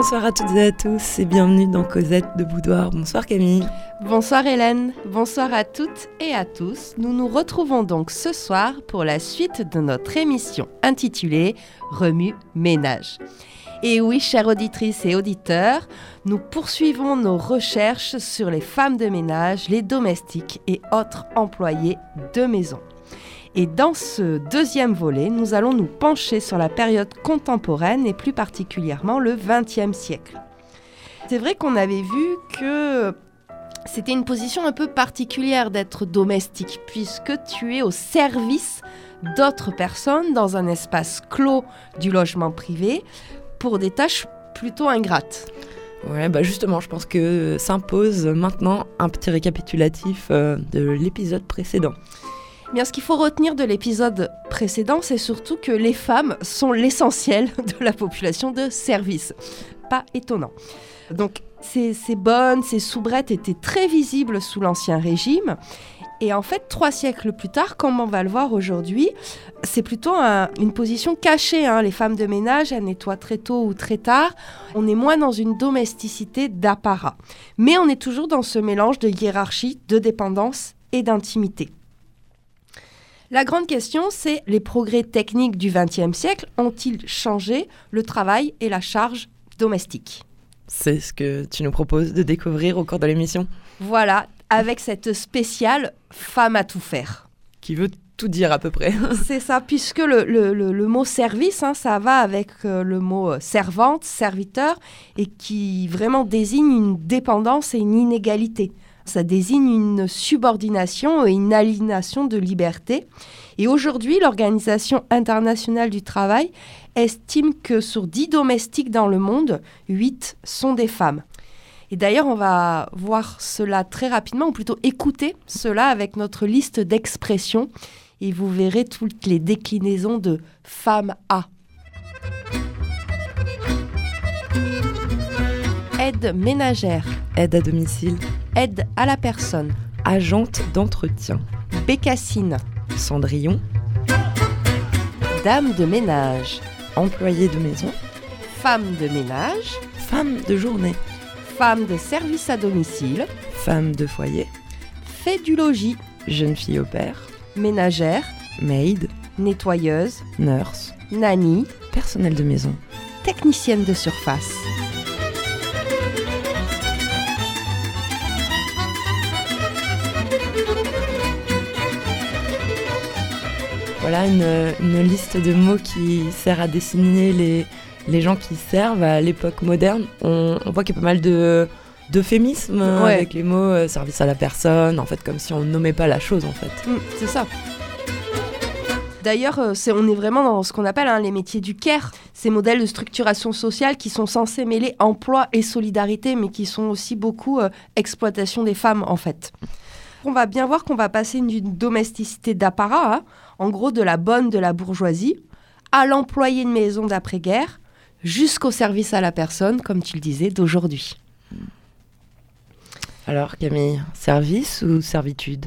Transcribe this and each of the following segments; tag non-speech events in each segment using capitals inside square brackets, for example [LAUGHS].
Bonsoir à toutes et à tous et bienvenue dans Cosette de Boudoir. Bonsoir Camille. Bonsoir Hélène. Bonsoir à toutes et à tous. Nous nous retrouvons donc ce soir pour la suite de notre émission intitulée Remue Ménage. Et oui, chères auditrices et auditeurs, nous poursuivons nos recherches sur les femmes de ménage, les domestiques et autres employés de maison. Et dans ce deuxième volet, nous allons nous pencher sur la période contemporaine et plus particulièrement le XXe siècle. C'est vrai qu'on avait vu que c'était une position un peu particulière d'être domestique, puisque tu es au service d'autres personnes dans un espace clos du logement privé pour des tâches plutôt ingrates. Ouais, bah justement, je pense que s'impose maintenant un petit récapitulatif euh, de l'épisode précédent. Bien, ce qu'il faut retenir de l'épisode précédent, c'est surtout que les femmes sont l'essentiel [LAUGHS] de la population de service. Pas étonnant. Donc, ces, bonnes, ces soubrettes étaient très visibles sous l'Ancien Régime. Et en fait, trois siècles plus tard, comme on va le voir aujourd'hui, c'est plutôt une position cachée. Hein. Les femmes de ménage, elles nettoient très tôt ou très tard. On est moins dans une domesticité d'apparat. Mais on est toujours dans ce mélange de hiérarchie, de dépendance et d'intimité. La grande question, c'est les progrès techniques du XXe siècle ont-ils changé le travail et la charge domestique? C'est ce que tu nous proposes de découvrir au cours de l'émission. Voilà, avec cette spéciale femme à tout faire. Qui veut tout dire à peu près. [LAUGHS] c'est ça, puisque le, mot service, hein, ça va avec euh, le mot euh, servante, serviteur, et qui vraiment désigne une dépendance et une inégalité ça désigne une subordination et une aliénation de liberté. Et aujourd'hui, l'Organisation internationale du travail estime que sur 10 domestiques dans le monde, 8 sont des femmes. Et d'ailleurs, on va voir cela très rapidement, ou plutôt écouter cela avec notre liste d'expressions, et vous verrez toutes les déclinaisons de femme à. Aide ménagère. Aide à domicile. Aide à la personne. Agente d'entretien. Bécassine. Cendrillon. Dame de ménage. Employé de maison. Femme de ménage. Femme de journée. Femme de service à domicile. Femme de foyer. Fait du logis. Jeune fille au père. Ménagère. Maid. Nettoyeuse. Nurse. Nanny. Personnel de maison. Technicienne de surface. Voilà une, liste de mots qui sert à dessiner les, les gens qui servent à l'époque moderne. On, voit qu'il y a pas mal de d'euphémismes avec les mots euh, service à la personne, en fait comme si on nommait pas la chose en fait. Mm, c'est ça. D'ailleurs, euh, on est vraiment dans ce qu'on appelle hein, les métiers du care, ces modèles de structuration sociale qui sont censés mêler emploi et solidarité, mais qui sont aussi beaucoup euh, exploitation des femmes en fait. On va bien voir qu'on va passer d'une domesticité d'apparat, hein, en gros de la bonne de la bourgeoisie, à l'employé de maison d'après-guerre, jusqu'au service à la personne, comme tu le disais, d'aujourd'hui. Alors Camille, service ou servitude?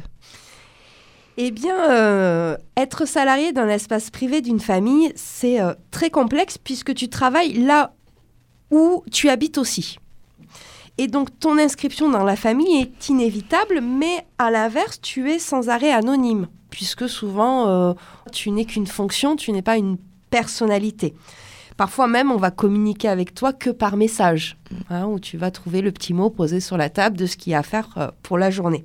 Eh bien, euh, être salarié d'un espace privé d'une famille, c'est euh, très complexe puisque tu travailles là où tu habites aussi. Et donc ton inscription dans la famille est inévitable, mais à l'inverse, tu es sans arrêt anonyme, puisque souvent euh, tu n'es qu'une fonction, tu n'es pas une personnalité. Parfois même, on va communiquer avec toi que par message, hein, où tu vas trouver le petit mot posé sur la table de ce qu'il y a à faire euh, pour la journée.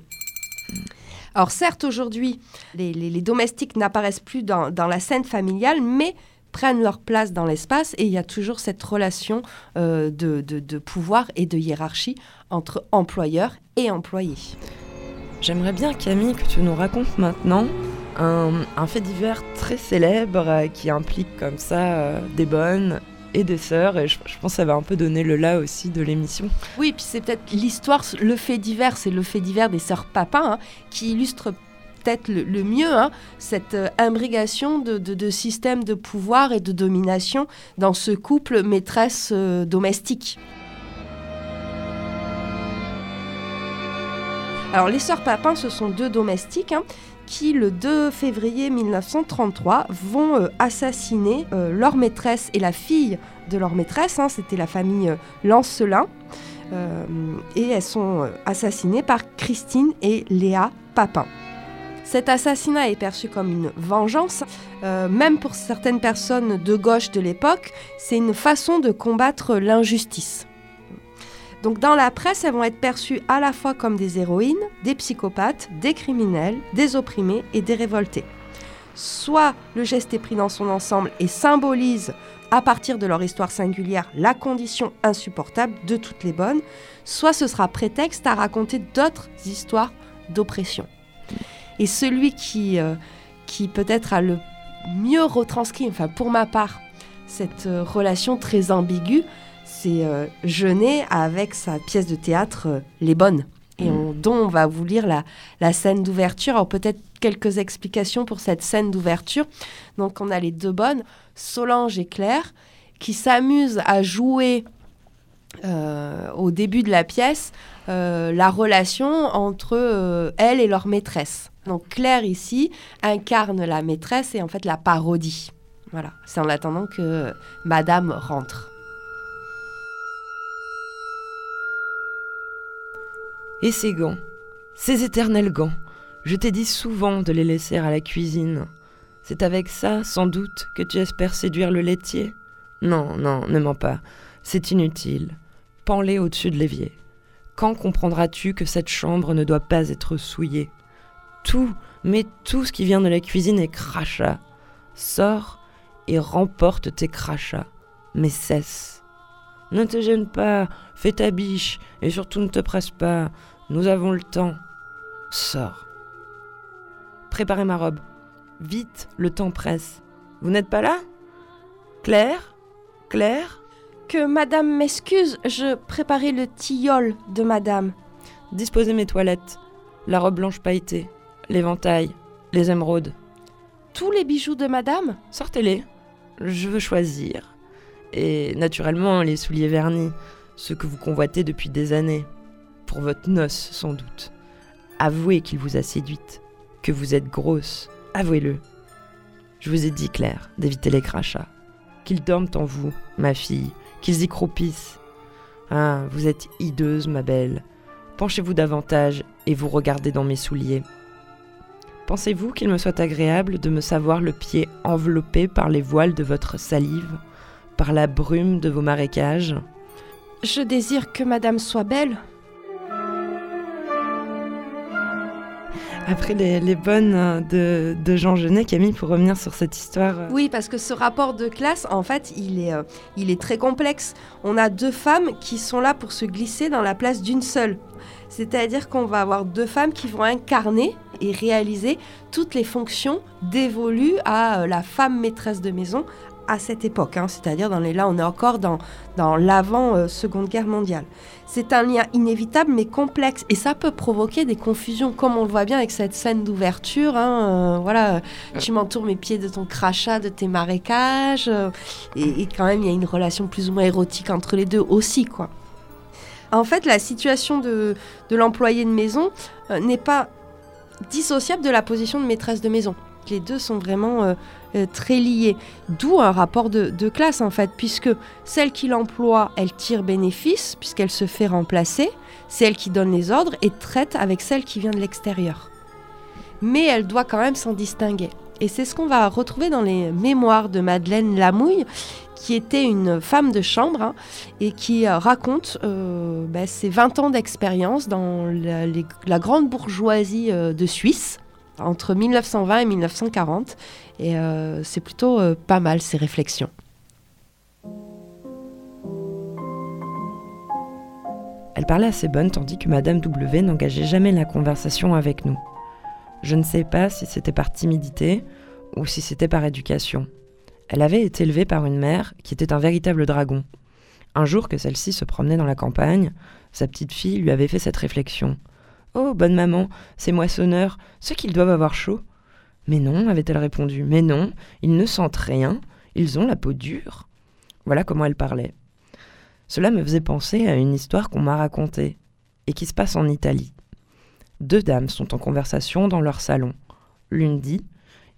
Alors certes, aujourd'hui, les, domestiques n'apparaissent plus dans, dans la scène familiale, mais prennent leur place dans l'espace et il y a toujours cette relation euh, de, pouvoir et de hiérarchie entre employeur et employé. J'aimerais bien Camille que tu nous racontes maintenant un, fait divers très célèbre euh, qui implique comme ça euh, des bonnes et des sœurs et je, pense que ça va un peu donner le là aussi de l'émission. Oui, puis c'est peut-être l'histoire, le fait divers, c'est le fait divers des sœurs Papin hein, qui illustre peut-être le, mieux, hein, cette euh, imbrigation de, systèmes de pouvoir et de domination dans ce couple maîtresse domestique. Alors les sœurs Papin, ce sont deux domestiques hein, qui, le 2 février 1933, vont euh, assassiner euh, leur maîtresse et la fille de leur maîtresse. Hein, c'était la famille Lancelin. et elles sont assassinées par Christine et Léa Papin. Cet assassinat est perçu comme une vengeance, même pour certaines personnes de gauche de l'époque, c'est une façon de combattre l'injustice. Donc dans la presse, elles vont être perçues à la fois comme des héroïnes, des psychopathes, des criminels, des opprimés et des révoltés. Soit le geste est pris dans son ensemble et symbolise, à partir de leur histoire singulière, la condition insupportable de toutes les bonnes, soit ce sera prétexte à raconter d'autres histoires d'oppression. Et celui qui, euh, peut-être a le mieux retranscrit, enfin pour ma part, cette euh, relation très ambiguë, c'est euh, Genet avec sa pièce de théâtre euh, Les Bonnes, et mm. dont on va vous lire la, scène d'ouverture. Alors peut-être quelques explications pour cette scène d'ouverture. Donc on a les deux bonnes, Solange et Claire, qui s'amusent à jouer euh, au début de la pièce la relation entre elle et leur maîtresse. Donc Claire ici incarne la maîtresse et en fait la parodie. Voilà, c'est en attendant que Madame rentre. Et ces gants, ces éternels gants, je t'ai dit souvent de les laisser à la cuisine. C'est avec ça, sans doute, que tu espères séduire le laitier Non, non, ne mens pas. C'est inutile. Pends-les au-dessus de l'évier. Quand comprendras-tu que cette chambre ne doit pas être souillée? Tout, mais tout ce qui vient de la cuisine est crachat. Sors et remporte tes crachats. Mais cesse. Ne te gêne pas, fais ta biche, et surtout ne te presse pas. Nous avons le temps. Sors. Préparez ma robe. Vite, le temps presse. Vous n'êtes pas là? Claire? Claire? Que madame m'excuse, je préparais le tilleul de madame. Disposez mes toilettes. La robe blanche pailletée, l'éventail, les émeraudes. Tous les bijoux de madame? Sortez-les. Je veux choisir. Et naturellement, les souliers vernis, ceux que vous convoitez depuis des années. Pour votre noce, sans doute. Avouez qu'il vous a séduite, que vous êtes grosse. Avouez-le. Je vous ai dit, Claire, d'éviter les crachats. Qu'ils dorment en vous, ma fille, qu'ils y croupissent. Ah, vous êtes hideuse, ma belle. Penchez-vous davantage et vous regardez dans mes souliers. Pensez-vous qu'il me soit agréable de me savoir le pied enveloppé par les voiles de votre salive? Par la brume de vos marécages Je désire que madame soit belle. Après les, bonnes de, Jean Genet, Camille, pour revenir sur cette histoire. Euh. Oui, parce que ce rapport de classe, en fait, il est, euh, il est très complexe. On a deux femmes qui sont là pour se glisser dans la place d'une seule. C'est-à-dire qu'on va avoir deux femmes qui vont incarner et réaliser toutes les fonctions dévolues à euh, la femme maîtresse de maison à cette époque, hein, c'est-à-dire dans les là, on est encore dans, dans l'avant-seconde euh, guerre mondiale. C'est un lien inévitable mais complexe et ça peut provoquer des confusions, comme on le voit bien avec cette scène d'ouverture. Hein, euh, voilà, tu m'entoures mes pieds de ton crachat, de tes marécages, euh, et, quand même il y a une relation plus ou moins érotique entre les deux aussi, quoi. En fait, la situation de, de l'employé de maison n'est pas dissociable de la position de maîtresse de maison. Les deux sont vraiment euh, très liés. D'où un rapport de, classe en fait, puisque celle qui l'emploie, elle tire bénéfice, puisqu'elle se fait remplacer, c'est elle qui donne les ordres et traite avec celle qui vient de l'extérieur. Mais elle doit quand même s'en distinguer. Et c'est ce qu'on va retrouver dans les mémoires de Madeleine Lamouille, qui était une femme de chambre hein, et qui euh, raconte euh, ben, ses 20 ans d'expérience dans la, grande bourgeoisie de Suisse entre 1920 et 1940. Et euh, c'est plutôt euh, pas mal ces réflexions. Elle parlait assez bonne tandis que Madame W n'engageait jamais la conversation avec nous. Je ne sais pas si c'était par timidité ou si c'était par éducation. Elle avait été élevée par une mère qui était un véritable dragon. Un jour que celle-ci se promenait dans la campagne, sa petite fille lui avait fait cette réflexion. Oh, bonne maman, ces moissonneurs, ceux qu'ils doivent avoir chaud. Mais non, avait-elle répondu, mais non, ils ne sentent rien, ils ont la peau dure. Voilà comment elle parlait. Cela me faisait penser à une histoire qu'on m'a racontée, et qui se passe en Italie. Deux dames sont en conversation dans leur salon. L'une dit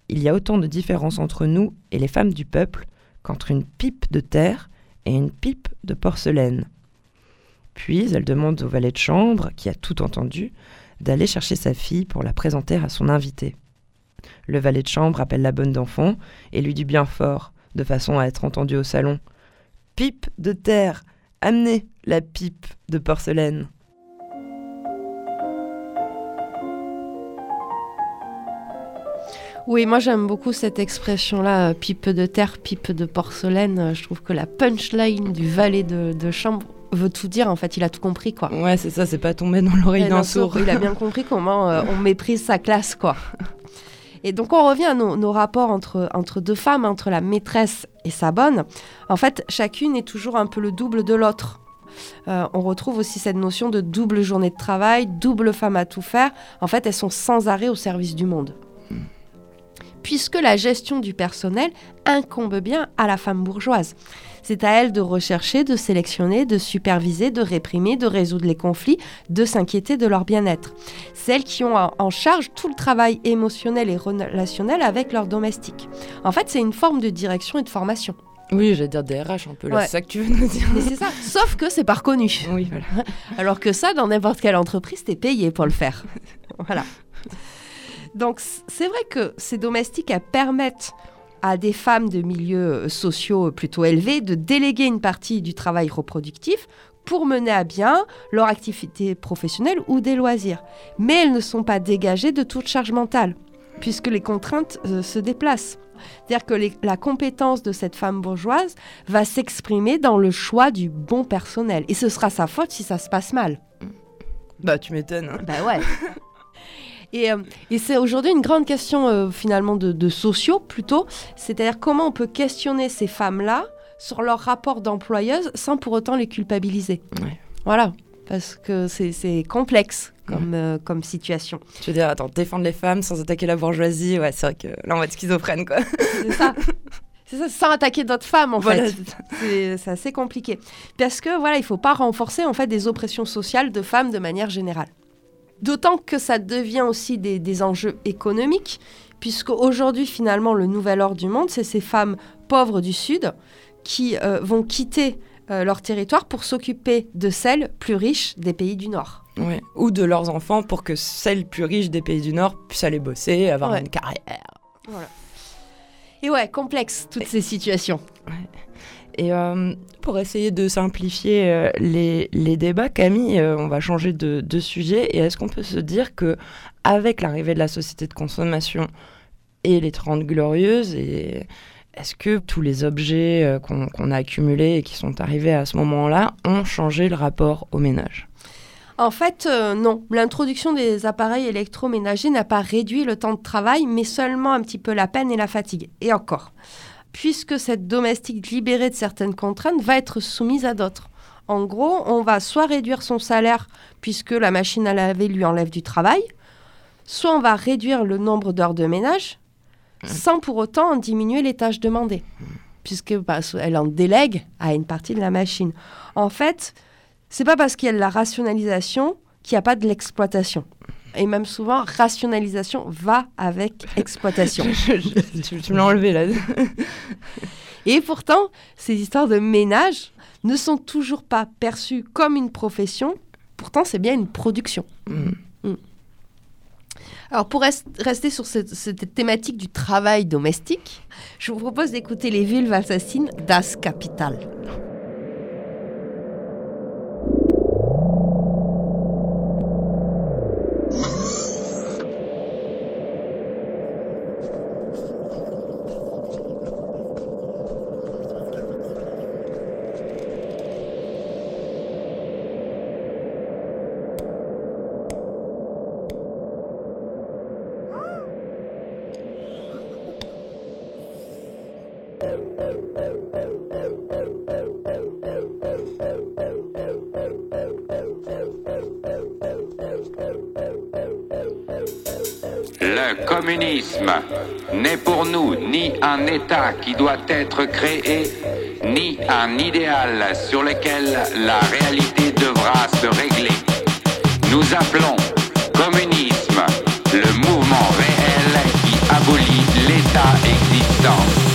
Il y a autant de différences entre nous et les femmes du peuple qu'entre une pipe de terre et une pipe de porcelaine. Puis elle demande au valet de chambre, qui a tout entendu, d'aller chercher sa fille pour la présenter à son invité. Le valet de chambre appelle la bonne d'enfant et lui dit bien fort, de façon à être entendu au salon Pipe de terre, amenez la pipe de porcelaine. Oui, moi j'aime beaucoup cette expression-là, pipe de terre, pipe de porcelaine. Je trouve que la punchline du valet de, chambre veut tout dire. En fait, il a tout compris, quoi. Ouais, c'est ça, c'est pas tombé dans l'oreille d'un sourd. Il a bien compris comment euh, on méprise sa classe, quoi. Et donc on revient à nos, rapports entre, entre deux femmes, entre la maîtresse et sa bonne. En fait, chacune est toujours un peu le double de l'autre. Euh, on retrouve aussi cette notion de double journée de travail, double femme à tout faire. En fait, elles sont sans arrêt au service du monde. Puisque la gestion du personnel incombe bien à la femme bourgeoise. C'est à elle de rechercher, de sélectionner, de superviser, de réprimer, de résoudre les conflits, de s'inquiéter de leur bien-être. Celles qui ont en charge tout le travail émotionnel et relationnel avec leurs domestiques. En fait, c'est une forme de direction et de formation. Oui, j'allais dire DRH un peu, c'est ça que tu veux nous dire. C'est ça, sauf que c'est pas reconnu. Oui, voilà. [LAUGHS] Alors que ça, dans n'importe quelle entreprise, t'es payé pour le faire. voilà. Donc c'est vrai que ces domestiques permettent à des femmes de milieux euh, sociaux plutôt élevés de déléguer une partie du travail reproductif pour mener à bien leur activité professionnelle ou des loisirs. Mais elles ne sont pas dégagées de toute charge mentale, puisque les contraintes euh, se déplacent. C'est-à-dire que la compétence de cette femme bourgeoise va s'exprimer dans le choix du bon personnel. Et ce sera sa faute si ça se passe mal. Bah, tu m'étonnes. Hein. Bah ouais. [LAUGHS] Euh, et, c'est aujourd'hui une grande question euh, finalement de, sociaux plutôt, c'est-à-dire comment on peut questionner ces femmes-là sur leur rapport d'employeuse sans pour autant les culpabiliser. Voilà, parce que c'est complexe comme, euh, comme situation. Je veux dire, attends, défendre les femmes sans attaquer la bourgeoisie, ouais, c'est vrai que là on va être schizophrène quoi. C'est ça. [LAUGHS] C'est ça, sans attaquer d'autres femmes en fait. C'est assez compliqué. Parce que voilà, il ne faut pas renforcer en fait des oppressions sociales de femmes de manière générale. D'autant que ça devient aussi des, enjeux économiques, puisque aujourd'hui, finalement, le nouvel ordre du monde, c'est ces femmes pauvres du Sud qui euh, vont quitter euh, leur territoire pour s'occuper de celles plus riches des pays du Nord. Ou de leurs enfants pour que celles plus riches des pays du Nord puissent aller bosser, avoir une carrière. Voilà. Et ouais, complexe toutes ces situations. Et euh, pour essayer de simplifier euh, les, débats, Camille, euh, on va changer de, sujet. Et est-ce qu'on peut se dire que avec l'arrivée de la société de consommation et les 30 glorieuses, est-ce que tous les objets qu'on a accumulés et qui sont arrivés à ce moment-là ont changé le rapport au ménage? En fait, non. L'introduction des appareils électroménagers n'a pas réduit le temps de travail, mais seulement un petit peu la peine et la fatigue. Et encore puisque cette domestique libérée de certaines contraintes va être soumise à d'autres. En gros, on va soit réduire son salaire puisque la machine à laver lui enlève du travail, soit on va réduire le nombre d'heures de ménage sans pour autant en diminuer les tâches demandées, puisque bah, elle en délègue à une partie de la machine. En fait, c'est pas parce qu'il y a de la rationalisation qu'il n'y a pas de l'exploitation et même souvent, rationalisation va avec [LAUGHS] exploitation. tu me l'as enlevé là. [LAUGHS] et pourtant, ces histoires de ménage ne sont toujours pas perçues comme une profession. Pourtant, c'est bien une production. Mm. Mm. Alors, pour rester sur cette, cette, thématique du travail domestique, je vous propose d'écouter les villes assassines Das Kapital. Qui doit être créé, ni un idéal sur lequel la réalité devra se régler. Nous appelons communisme le mouvement réel qui l'État existant.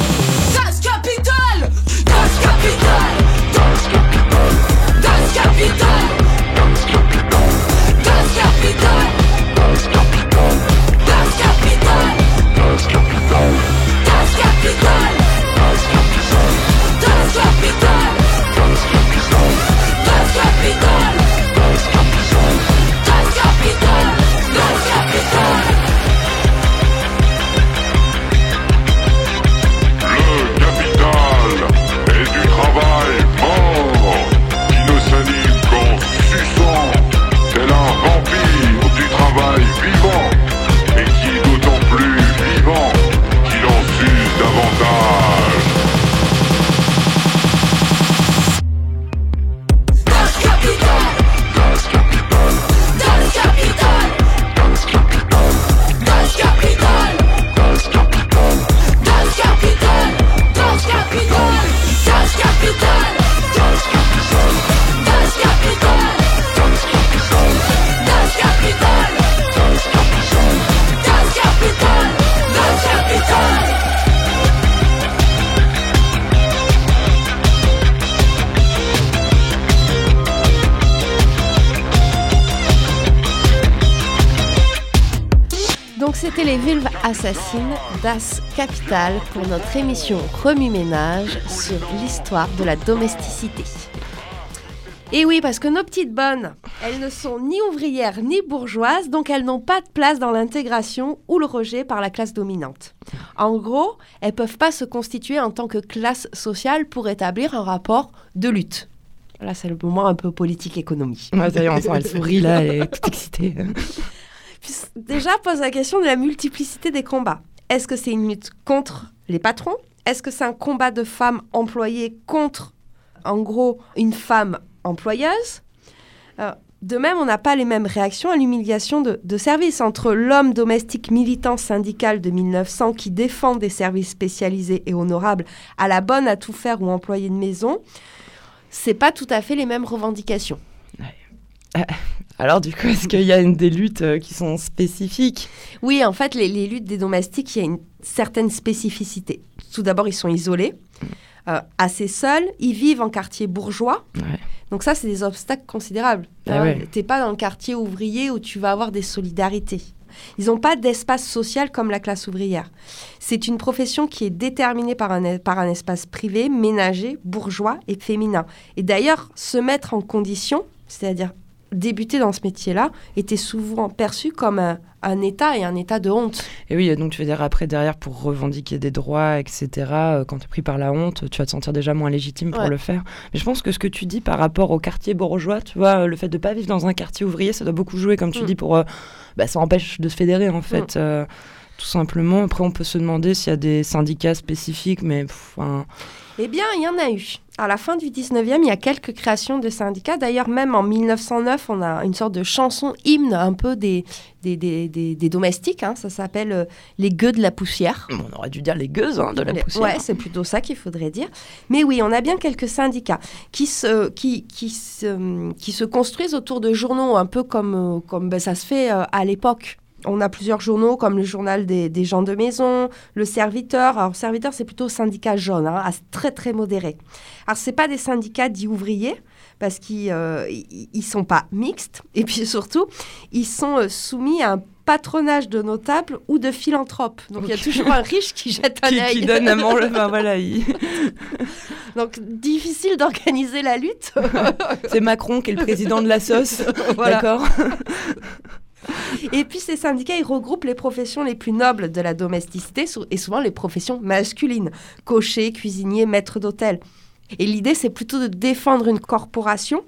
Vulves assassines d'As Capital pour notre émission Remue-Ménage sur l'histoire de la domesticité. Et oui, parce que nos petites bonnes, elles ne sont ni ouvrières ni bourgeoises, donc elles n'ont pas de place dans l'intégration ou le rejet par la classe dominante. En gros, elles peuvent pas se constituer en tant que classe sociale pour établir un rapport de lutte. Là, c'est le moment un peu politique-économie. Ouais, ça y est, on sent, elle sourit [LAUGHS] là, elle est toute excitée. Déjà pose la question de la multiplicité des combats. Est-ce que c'est une lutte contre les patrons? Est-ce que c'est un combat de femmes employées contre, en gros, une femme employeuse? Euh, De même, on n'a pas les mêmes réactions à l'humiliation de, de service entre l'homme domestique militant syndical de 1900 qui défend des services spécialisés et honorables à la bonne à tout faire ou employé de maison. C'est pas tout à fait les mêmes revendications. [LAUGHS] Alors du coup, est-ce qu'il y a une, des luttes euh, qui sont spécifiques? Oui, en fait, les, les luttes des domestiques, il y a une certaine spécificité. Tout d'abord, ils sont isolés, euh, assez seuls, ils vivent en quartier bourgeois. Ouais. Donc ça, c'est des obstacles considérables. Ah Hein, ouais. T'es pas dans le quartier ouvrier où tu vas avoir des solidarités. Ils n'ont pas d'espace social comme la classe ouvrière. C'est une profession qui est déterminée par un, par un espace privé, ménager, bourgeois et féminin. Et d'ailleurs, se mettre en condition, c'est-à-dire débuter dans ce métier-là, était souvent perçu comme un, un état et un état de honte. Et oui, donc tu veux dire après, derrière, pour revendiquer des droits, etc., euh, quand tu es pris par la honte, tu vas te sentir déjà moins légitime pour Ouais. le faire. Mais je pense que ce que tu dis par rapport au quartier bourgeois, tu vois, euh, le fait de pas vivre dans un quartier ouvrier, ça doit beaucoup jouer, comme tu Mm. dis, pour... euh, bah, ça empêche de se fédérer, en fait, euh, tout simplement. Après, on peut se demander s'il y a des syndicats spécifiques, mais... pff, Eh bien, il y en a eu. À la fin du 19e, il y a quelques créations de syndicats. D'ailleurs, même en 1909, on a une sorte de chanson hymne un peu des, des, des, des- des domestiques. hein. Ça s'appelle euh, Les gueux de la poussière. on aurait dû dire les gueuses hein, de la Les- poussière. Ouais, c'est plutôt ça qu'il faudrait dire. Mais oui, on a bien quelques syndicats qui se, qui, qui se, qui se construisent autour de journaux, un peu comme, euh, comme ben, ça se fait euh, à l'époque. On a plusieurs journaux comme le journal des, des gens de maison, le serviteur. Alors, serviteur, c'est plutôt syndicat jaune, hein, à- très très modéré. Alors, c'est pas des syndicats dits ouvriers parce qu'ils euh, ils- sont pas mixtes et puis surtout, ils sont euh, soumis à un patronage de notables ou de philanthropes. Donc, il y a toujours un riche qui jette [LAUGHS] un œil. qui donne à manger, enfin, voilà, il- [LAUGHS] Donc, difficile d'organiser la lutte. c'est Macron qui est le président de la sauce, [LAUGHS] Voilà. d'accord? Et puis, ces syndicats, ils regroupent les professions les plus nobles de la domesticité et souvent les professions masculines. Cocher, cuisinier, maître d'hôtel. Et l'idée, c'est plutôt de défendre une corporation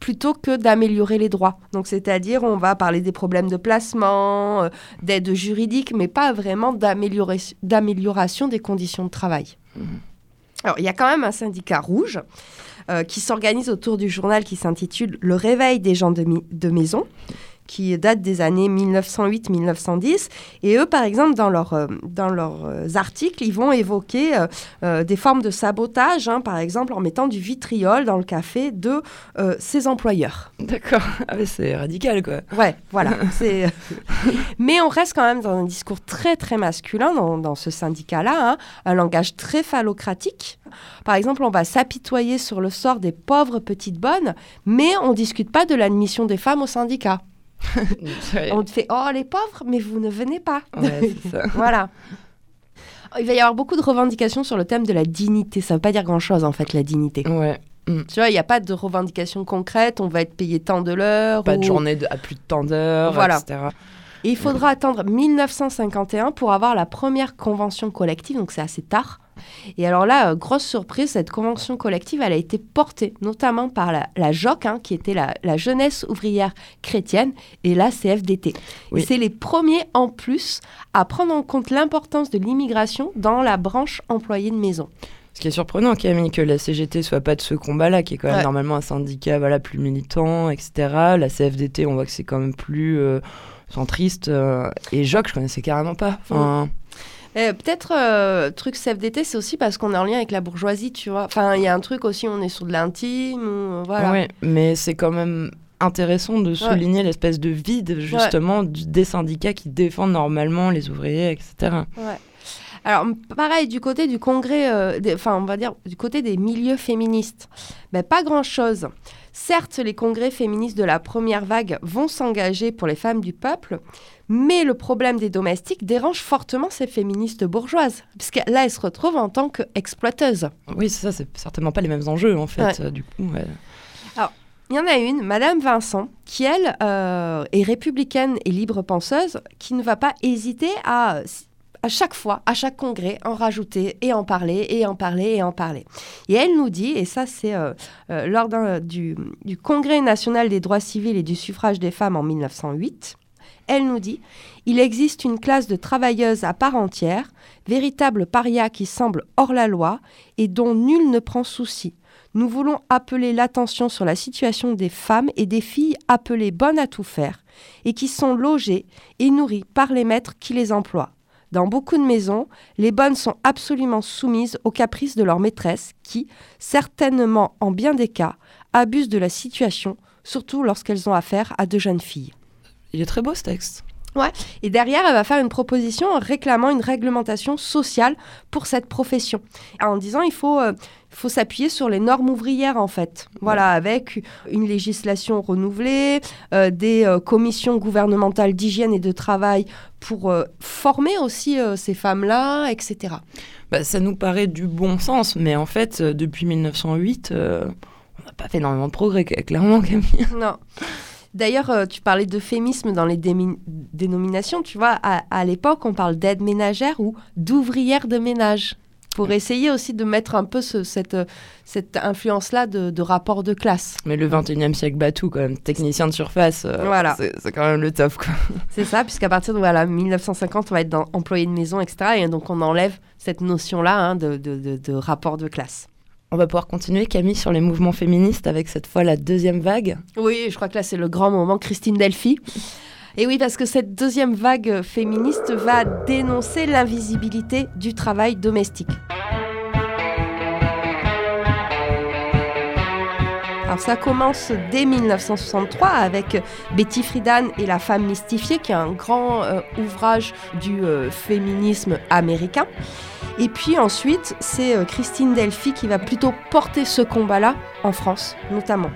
plutôt que d'améliorer les droits. Donc, c'est-à-dire, on va parler des problèmes de placement, euh, d'aide juridique, mais pas vraiment d'amélioration des conditions de travail. Alors, il y a quand même un syndicat rouge euh, qui s'organise autour du journal qui s'intitule Le réveil des gens de maison, qui date des années 1908-1910. Et eux, par exemple, dans, leur, euh, dans leurs euh, articles, ils vont évoquer euh, des formes de sabotage, hein, par exemple en mettant du vitriol dans le café de euh, ses employeurs. D'accord. Ah, c'est radical, quoi. Ouais, voilà. [LAUGHS] Mais on reste quand même dans un discours très très masculin dans, dans ce syndicat-là, hein, un langage très phallocratique. Par exemple, on va s'apitoyer sur le sort des pauvres petites bonnes, mais on discute pas de l'admission des femmes au syndicat. [LAUGHS] On te fait oh les pauvres, mais vous ne venez pas. ouais, c'est ça. [LAUGHS] voilà. Il va y avoir beaucoup de revendications sur le thème de la dignité. Ça veut pas dire grand-chose en fait la dignité. Ouais. Tu vois, il n'y a pas de revendication concrète. On va être payé tant de l'heure. Pas de ou- journée de- à plus de temps d'heures, Voilà. etc. Et il faudra attendre 1951 pour avoir la première convention collective, donc c'est assez tard. Et alors là, euh, grosse surprise, cette convention collective, elle a été portée notamment par la, la JOC, hein, qui était la, la jeunesse ouvrière chrétienne, et la CFDT. Oui. Et c'est les premiers en plus à prendre en compte l'importance de l'immigration dans la branche employée de maison. Ce qui est surprenant, Camille, que la CGT soit pas de ce combat-là, qui est quand même Ouais. normalement un syndicat voilà, plus militant, etc. La CFDT, on voit que c'est quand même plus euh, centriste. euh, et JOC, je connaissais carrément pas. Enfin, Euh, Peut-être euh, truc CFDT, c'est aussi parce qu'on est en lien avec la bourgeoisie, tu vois. Enfin, il y a un truc aussi, on est sur de l'intime, ou, euh, voilà. mais c'est quand même intéressant de souligner l'espèce de vide, justement, des syndicats qui défendent normalement les ouvriers, etc. Ouais. Alors, pareil, du côté du congrès, euh, des- enfin, on va dire, du côté des milieux féministes, ben, pas grand-chose. Certes, les congrès féministes de la première vague vont s'engager pour les femmes du peuple, mais le problème des domestiques dérange fortement ces féministes bourgeoises, parce que là, elles se retrouvent en tant qu'exploiteuses. Oui, c'est ça, c'est certainement pas les mêmes enjeux, en fait, Ouais. euh, du coup. ouais. Il y en a une, Madame Vincent, qui, elle, euh, est républicaine et libre penseuse, qui ne va pas hésiter à, à chaque fois, à chaque congrès, en rajouter et en parler, et en parler, et en parler. Et elle nous dit, et ça c'est euh, euh, lors du Congrès national des droits civils et du suffrage des femmes en 1908, elle nous dit Il existe une classe de travailleuses à part entière, véritable paria qui semble hors la loi et dont nul ne prend souci. Nous voulons appeler l'attention sur la situation des femmes et des filles appelées bonnes à tout faire et qui sont logées et nourries par les maîtres qui les emploient. Dans beaucoup de maisons, les bonnes sont absolument soumises aux caprices de leur maîtresse qui, certainement en bien des cas, abusent de la situation, surtout lorsqu'elles ont affaire à de jeunes filles. Il est très beau ce texte. Et derrière, elle va faire une proposition en réclamant une réglementation sociale pour cette profession. En disant il faut, euh, faut s'appuyer sur les normes ouvrières, en fait. Voilà, avec une législation renouvelée, euh, des euh, commissions gouvernementales d'hygiène et de travail pour euh, former aussi euh, ces femmes-là, etc. Bah, ça nous paraît du bon sens, mais en fait, euh, depuis 1908, euh, on n'a pas fait énormément de progrès, cl- clairement, Camille. Non. D'ailleurs, euh, tu parlais d'euphémisme dans les dénominations. Tu vois, à, à l'époque, on parle d'aide ménagère ou d'ouvrière de ménage. Pour essayer aussi de mettre un peu ce- cette, euh, cette influence-là de, de rapport de classe. Mais le 21e siècle bat tout, quand même. Technicien de surface, euh, Voilà. c'est quand même le top. [LAUGHS] C'est ça, puisqu'à partir de voilà, 1950, on va être dans employé de maison, etc. Et donc, on enlève cette notion-là hein, de, de- de- de rapport de classe. On va pouvoir continuer, Camille, sur les mouvements féministes avec cette fois la deuxième vague. Oui, je crois que là, c'est le grand moment, Christine Delphi. Et oui, parce que cette deuxième vague féministe va dénoncer l'invisibilité du travail domestique. Alors ça commence dès 1963 avec Betty Friedan et la femme mystifiée, qui est un grand euh, ouvrage du euh, féminisme américain. Et puis ensuite, c'est euh, Christine Delphi qui va plutôt porter ce combat-là en France, notamment.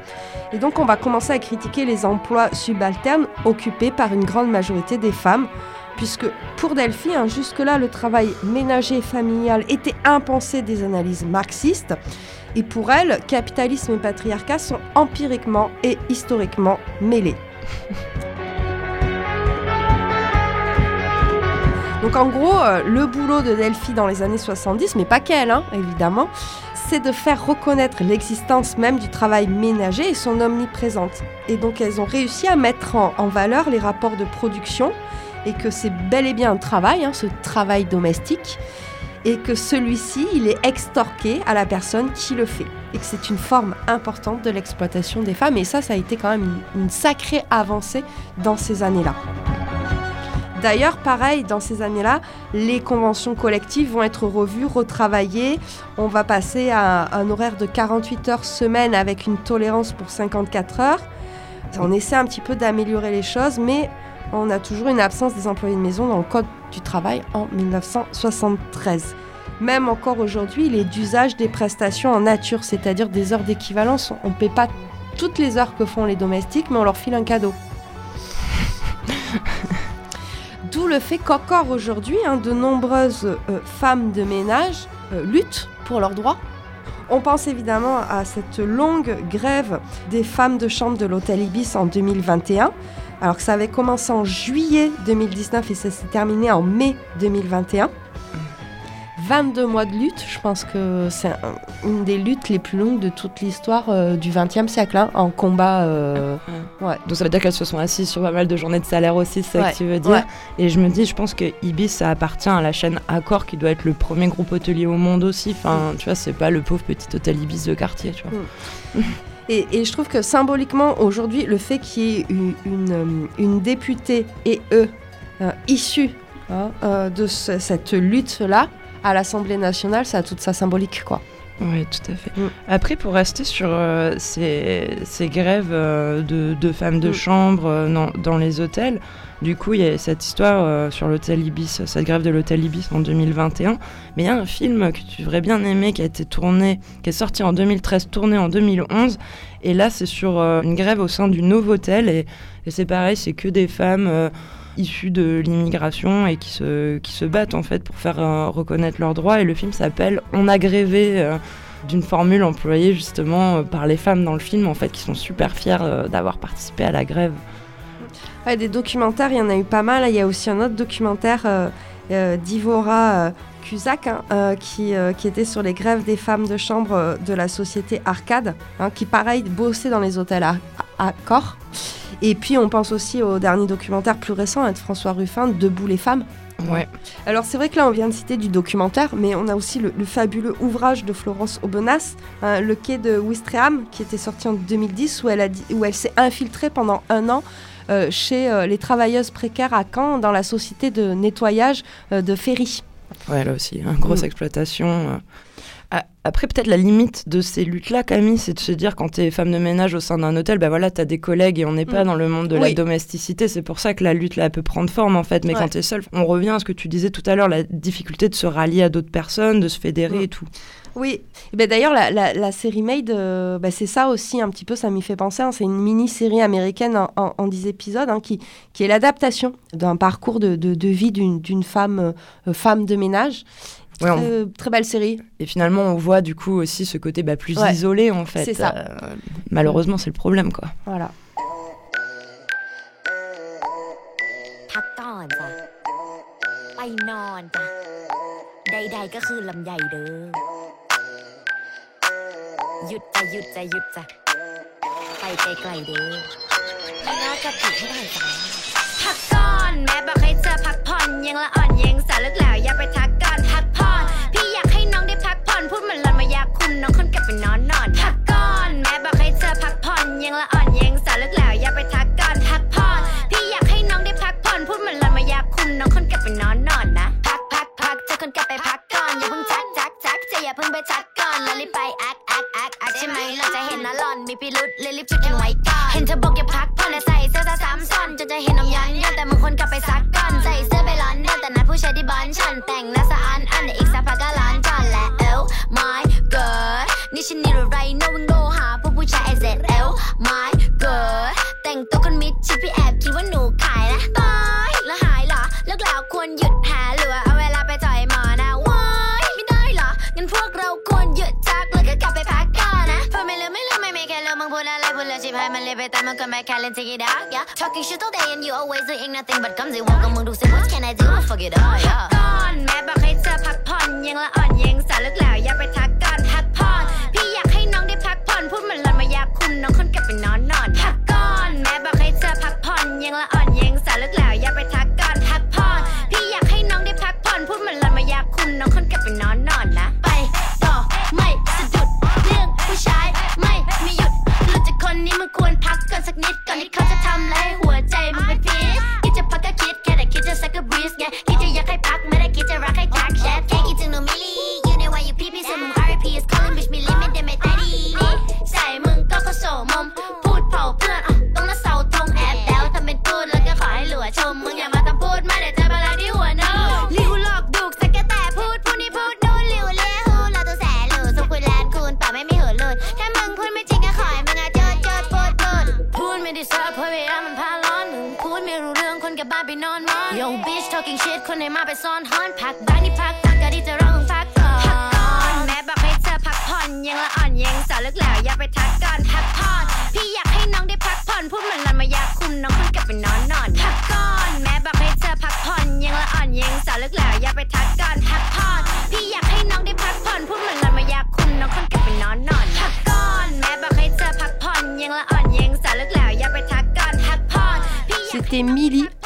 Et donc, on va commencer à critiquer les emplois subalternes occupés par une grande majorité des femmes, puisque pour Delphi, hein, jusque-là, le travail ménager et familial était impensé des analyses marxistes. Et pour elle, capitalisme et patriarcat sont empiriquement et historiquement mêlés. Donc en gros, euh, le boulot de Delphi dans les années 70, mais pas qu'elle, hein, évidemment, c'est de faire reconnaître l'existence même du travail ménager et son omniprésence. Et donc elles ont réussi à mettre en, valeur les rapports de production et que c'est bel et bien un travail, hein, ce travail domestique. et que celui-ci, il est extorqué à la personne qui le fait. Et que c'est une forme importante de l'exploitation des femmes. Et ça, ça a été quand même une sacrée avancée dans ces années-là. D'ailleurs, pareil, dans ces années-là, les conventions collectives vont être revues, retravaillées. On va passer à un horaire de 48 heures semaine avec une tolérance pour 54 heures. On essaie un petit peu d'améliorer les choses, mais on a toujours une absence des employés de maison dans le Code du travail en 1973. Même encore aujourd'hui, il est d'usage des prestations en nature, c'est-à-dire des heures d'équivalence. On ne paie pas toutes les heures que font les domestiques, mais on leur file un cadeau. [LAUGHS] D'où le fait qu'encore aujourd'hui, hein, de nombreuses euh, femmes de ménage euh, luttent pour leurs droits. On pense évidemment à cette longue grève des femmes de chambre de l'hôtel Ibis en 2021. Alors que ça avait commencé en juillet 2019 et ça s'est terminé en mai 2021. 22 mois de lutte, je pense que c'est un- une des luttes les plus longues de toute l'histoire euh, du XXe siècle, hein, en combat. euh, ouais. Donc ça veut dire qu'elles se sont assises sur pas mal de journées de salaire aussi, c'est ça Ouais, que tu veux dire ouais. Et je me dis, je pense que Ibis, ça appartient à la chaîne Accor, qui doit être le premier groupe hôtelier au monde aussi. Mm. Enfin, tu vois, c'est pas le pauvre petit hôtel Ibis de quartier, tu vois. Et, et je trouve que symboliquement, aujourd'hui, le fait qu'il y ait une, une, euh, une députée et eux euh, issus hein, euh, de ce- cette lutte-là à l'Assemblée nationale, ça a toute sa symbolique, quoi. Oui, tout à fait. Mm. Après, pour rester sur euh, ces, ces grèves euh, de, de femmes de Mm. chambre euh, dans, dans les hôtels, du coup, il y a cette histoire sur l'hôtel Ibis, cette grève de l'hôtel Ibis en 2021. Mais il y a un film que tu devrais bien aimer qui a été tourné, qui est sorti en 2013, tourné en 2011. Et là, c'est sur une grève au sein du Novotel. Et, et c'est pareil, c'est que des femmes. Issues de l'immigration et qui se, qui se battent en fait pour faire euh, reconnaître leurs droits et le film s'appelle On a grévé euh, d'une formule employée justement euh, par les femmes dans le film en fait qui sont super fières d'avoir participé à la grève. Des documentaires, il y en a eu pas mal. Il y a aussi un autre documentaire d'Ivora euh, Cusack hein, euh, qui, euh, qui était sur les grèves des femmes de chambre euh, de la société Arcade, hein, qui pareil bossait dans les hôtels à, à Corps. Et puis on pense aussi au dernier documentaire plus récent hein, de François Ruffin, Debout les femmes. Ouais. Alors c'est vrai que là on vient de citer du documentaire, mais on a aussi le, le fabuleux ouvrage de Florence Aubenas, hein, Le quai de Ouistreham, qui était sorti en 2010, où elle, a dit- où elle s'est infiltrée pendant un an euh, chez euh, les travailleuses précaires à Caen, dans la société de nettoyage euh, de Ferry. Ouais, là aussi, hein, grosse Mm. exploitation. Ah, Après, peut-être la limite de ces luttes-là, Camille, c'est de se dire quand t'es femme de ménage au sein d'un hôtel, bah voilà, t'as des collègues et on n'est pas Mm. dans le monde de la domesticité. C'est pour ça que la lutte là elle peut prendre forme en fait. Mais Ouais. quand t'es seule, on revient à ce que tu disais tout à l'heure, la difficulté de se rallier à d'autres personnes, de se fédérer Mm. et tout. Oui, ben d'ailleurs la, la- la série Made, euh, ben, c'est ça aussi un petit peu, ça m'y fait penser. hein. C'est une mini-série américaine en, en- en 10 épisodes hein, qui, qui est l'adaptation d'un parcours de, de- de vie d'une d'une femme, euh, femme de ménage. Ouais, on- Euh, très belle série. Et finalement, on voit du coup aussi ce côté bah, plus Ouais. isolé en fait. C'est ça. Euh, malheureusement, c'est le problème quoi. Voilà. พักก่อนจ้ะ ไปนอนจ้ะ ใดๆก็คือลำใหญ่เด้อ หยุดจ้ะหยุดจ้ะหยุดจ้ะ ไปไกลๆเด้อแล้วจะปิดให้ได้จ้ะพักก่อนแม่บอกให้เธอพักผ่อนยังละอ่อนยังสาวลึกแล้วอย่าไปทักก่อนพัก ผ่อน พี่อยากให้น้องได้พักผ่อน พูดเหมือนหลอนมายาคุมน้องคนกลับไปนอนนอนพักก่อน แม่บอกให้เธอพักผ่อน ยังละอ่อนยังสาวเลึกแล้วอย่าไปทักก่อนพักผ่อน พี่อยากให้น้องได้พักผ่อน พูดเหมือนหลอนมายาคุมน้องคนกลับไปนอนนอนนะ พักพักพักเธอคนกลับไปพักก่อนอย่าเพิ่งทัก จะอย่าเพิ่งไปทักก่อนแล้วรีบไปแอคแอคแอคแอคใช่ไหมเราจะเห็นนะหลอนมีพิรุษเลยรีบจุดกันไว้ก่อนเห็นเธอบอกอย่าพักผ่อนและใส่เสื้อซ้ำซ้อนจนจะเห็นน้องยันยันแต่บางคนกลับไปซักก่อนใส่เสื้อไปร้อนเดินแต่นัดผู้ชายที่บ้านฉันแต่งหน้าสะอันอันเดี๋ยวอีกสักพักก็ร้านจอนและเอล my god นี่ฉันนี่หรือไรโนวิ่งโลหาพวกผู้ชายไอเซเอล my god แต่งตัวคนมิดชิดพี่แอบคิดว่าหนูขายนะบาย ลืมมึงพูดอะไรพูดแล้วชิบหายมันเลยไปตามมันก็ไม่แค่เล่น take it out yeah talking shit all day and you always doing nothing but comes it walk กับมึงดูสิ what can I do fuck it all yeah ก่อนแม่บอกให้เธอพักผ่อนยังละอ่อนยังสาวลึกแล้วอย่าไปทักก่อนพักผ่อนพี่อยากให้น้องได้พักผ่อนพูดเหมือนหลอนมายาคุมน้องคนกลับไปนอนนอนพัก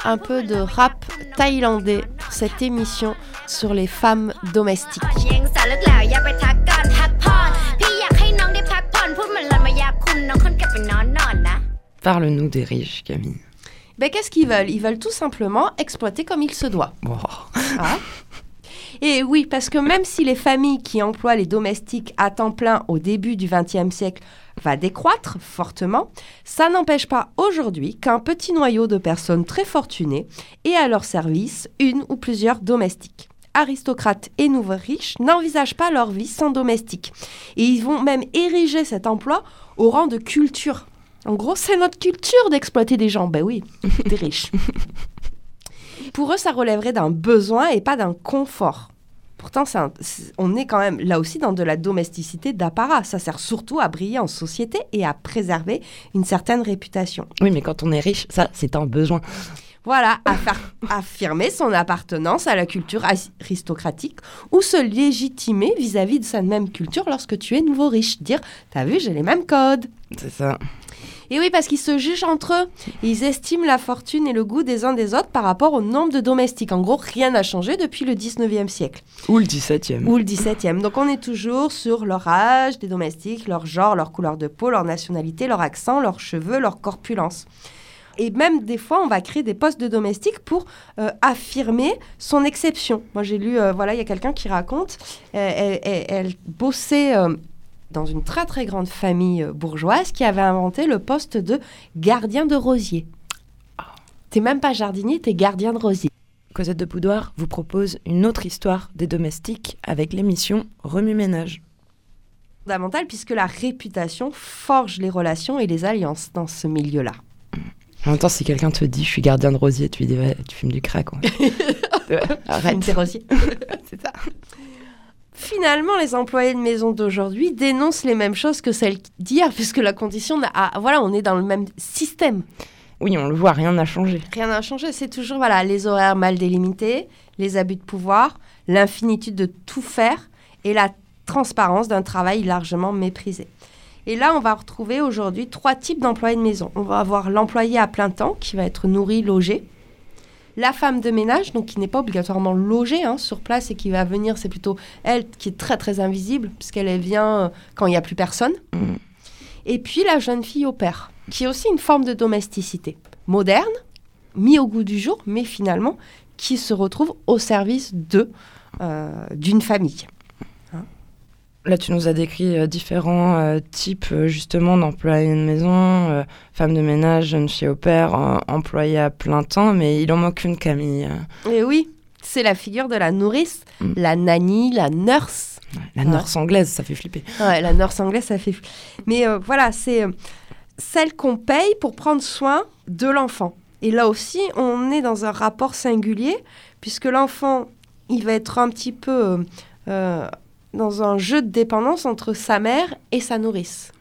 un peu de rap thaïlandais pour cette émission sur les femmes domestiques. Parle-nous des riches, Camille. Ben, Qu'est-ce qu'ils veulent? Ils veulent tout simplement exploiter comme il se doit. Hein et oui, parce que même si les familles qui emploient les domestiques à temps plein au début du XXe siècle va décroître fortement, ça n'empêche pas aujourd'hui qu'un petit noyau de personnes très fortunées ait à leur service une ou plusieurs domestiques. Aristocrates et nouveaux riches n'envisagent pas leur vie sans domestiques. Et ils vont même ériger cet emploi au rang de culture. En gros, c'est notre culture d'exploiter des gens. Ben oui, des riches. [LAUGHS] Pour eux, ça relèverait d'un besoin et pas d'un confort. Pourtant, un- on est quand même là aussi dans de la domesticité d'apparat. Ça sert surtout à briller en société et à préserver une certaine réputation. Oui, mais quand on est riche, ça, c'est un besoin. Voilà, à faire [LAUGHS] affirmer son appartenance à la culture aristocratique ou se légitimer vis-à-vis de sa même culture lorsque tu es nouveau riche. Dire, t'as vu, j'ai les mêmes codes. C'est ça. Et oui, parce qu'ils se jugent entre eux. Ils estiment la fortune et le goût des uns des autres par rapport au nombre de domestiques. En gros, rien n'a changé depuis le 19e siècle Ou le 17e. ou le 17e. Donc on est toujours sur leur âge des domestiques, leur genre, leur couleur de peau, leur nationalité, leur accent, leurs cheveux, leur corpulence. Et même des fois, on va créer des postes de domestiques pour euh, affirmer son exception. Moi, j'ai lu, euh, voilà, il y a quelqu'un qui raconte, euh, elle, elle- elle bossait dans une très très grande famille euh, bourgeoise qui avait inventé le poste de gardien de rosier. T'es même pas jardinier, t'es gardien de rosier. Cosette de Boudoir vous propose une autre histoire des domestiques avec l'émission Remue-Ménage. fondamental puisque la réputation forge les relations et les alliances dans ce milieu-là. En même temps, si quelqu'un te dit je suis gardien de rosier, tu lui dis ouais, tu fumes du crack. ouais. [LAUGHS] Ouais, Arrête. [LAUGHS] C'est ça. [LAUGHS] Finalement, les employés de maison d'aujourd'hui dénoncent les mêmes choses que celles d'hier, puisque la condition n'a... ah, voilà, on est dans le même système. Oui, on le voit, rien n'a changé. Rien n'a changé. C'est toujours voilà, les horaires mal délimités, les abus de pouvoir, l'infinitude de tout faire et la transparence d'un travail largement méprisé. Et là, on va retrouver aujourd'hui trois types d'employés de maison. On va avoir l'employé à plein temps qui va être nourri, logé. La femme de ménage, donc qui n'est pas obligatoirement logée hein, sur place et qui va venir, c'est plutôt elle qui est très très invisible puisqu'elle elle vient euh, quand il n'y a plus personne. Mm. Et puis la jeune fille au père, qui est aussi une forme de domesticité moderne, mis au goût du jour, mais finalement qui se retrouve au service de euh, d'une famille. Là, tu nous as décrit euh, différents euh, types euh, justement d'employés de maison, euh, femmes de ménage, jeunes filles au père, employés à plein temps, mais il en manque une, Camille. Et oui, c'est la figure de la nourrice, Mm. la nanny, la nurse. La Ouais. nurse anglaise, ça fait flipper. Ouais, la nurse anglaise, ça fait. Mais euh, voilà, c'est euh, celle qu'on paye pour prendre soin de l'enfant. Et là aussi, on est dans un rapport singulier, puisque l'enfant, il va être un petit peu euh, dans un jeu de dépendance entre sa mère et sa nourrice.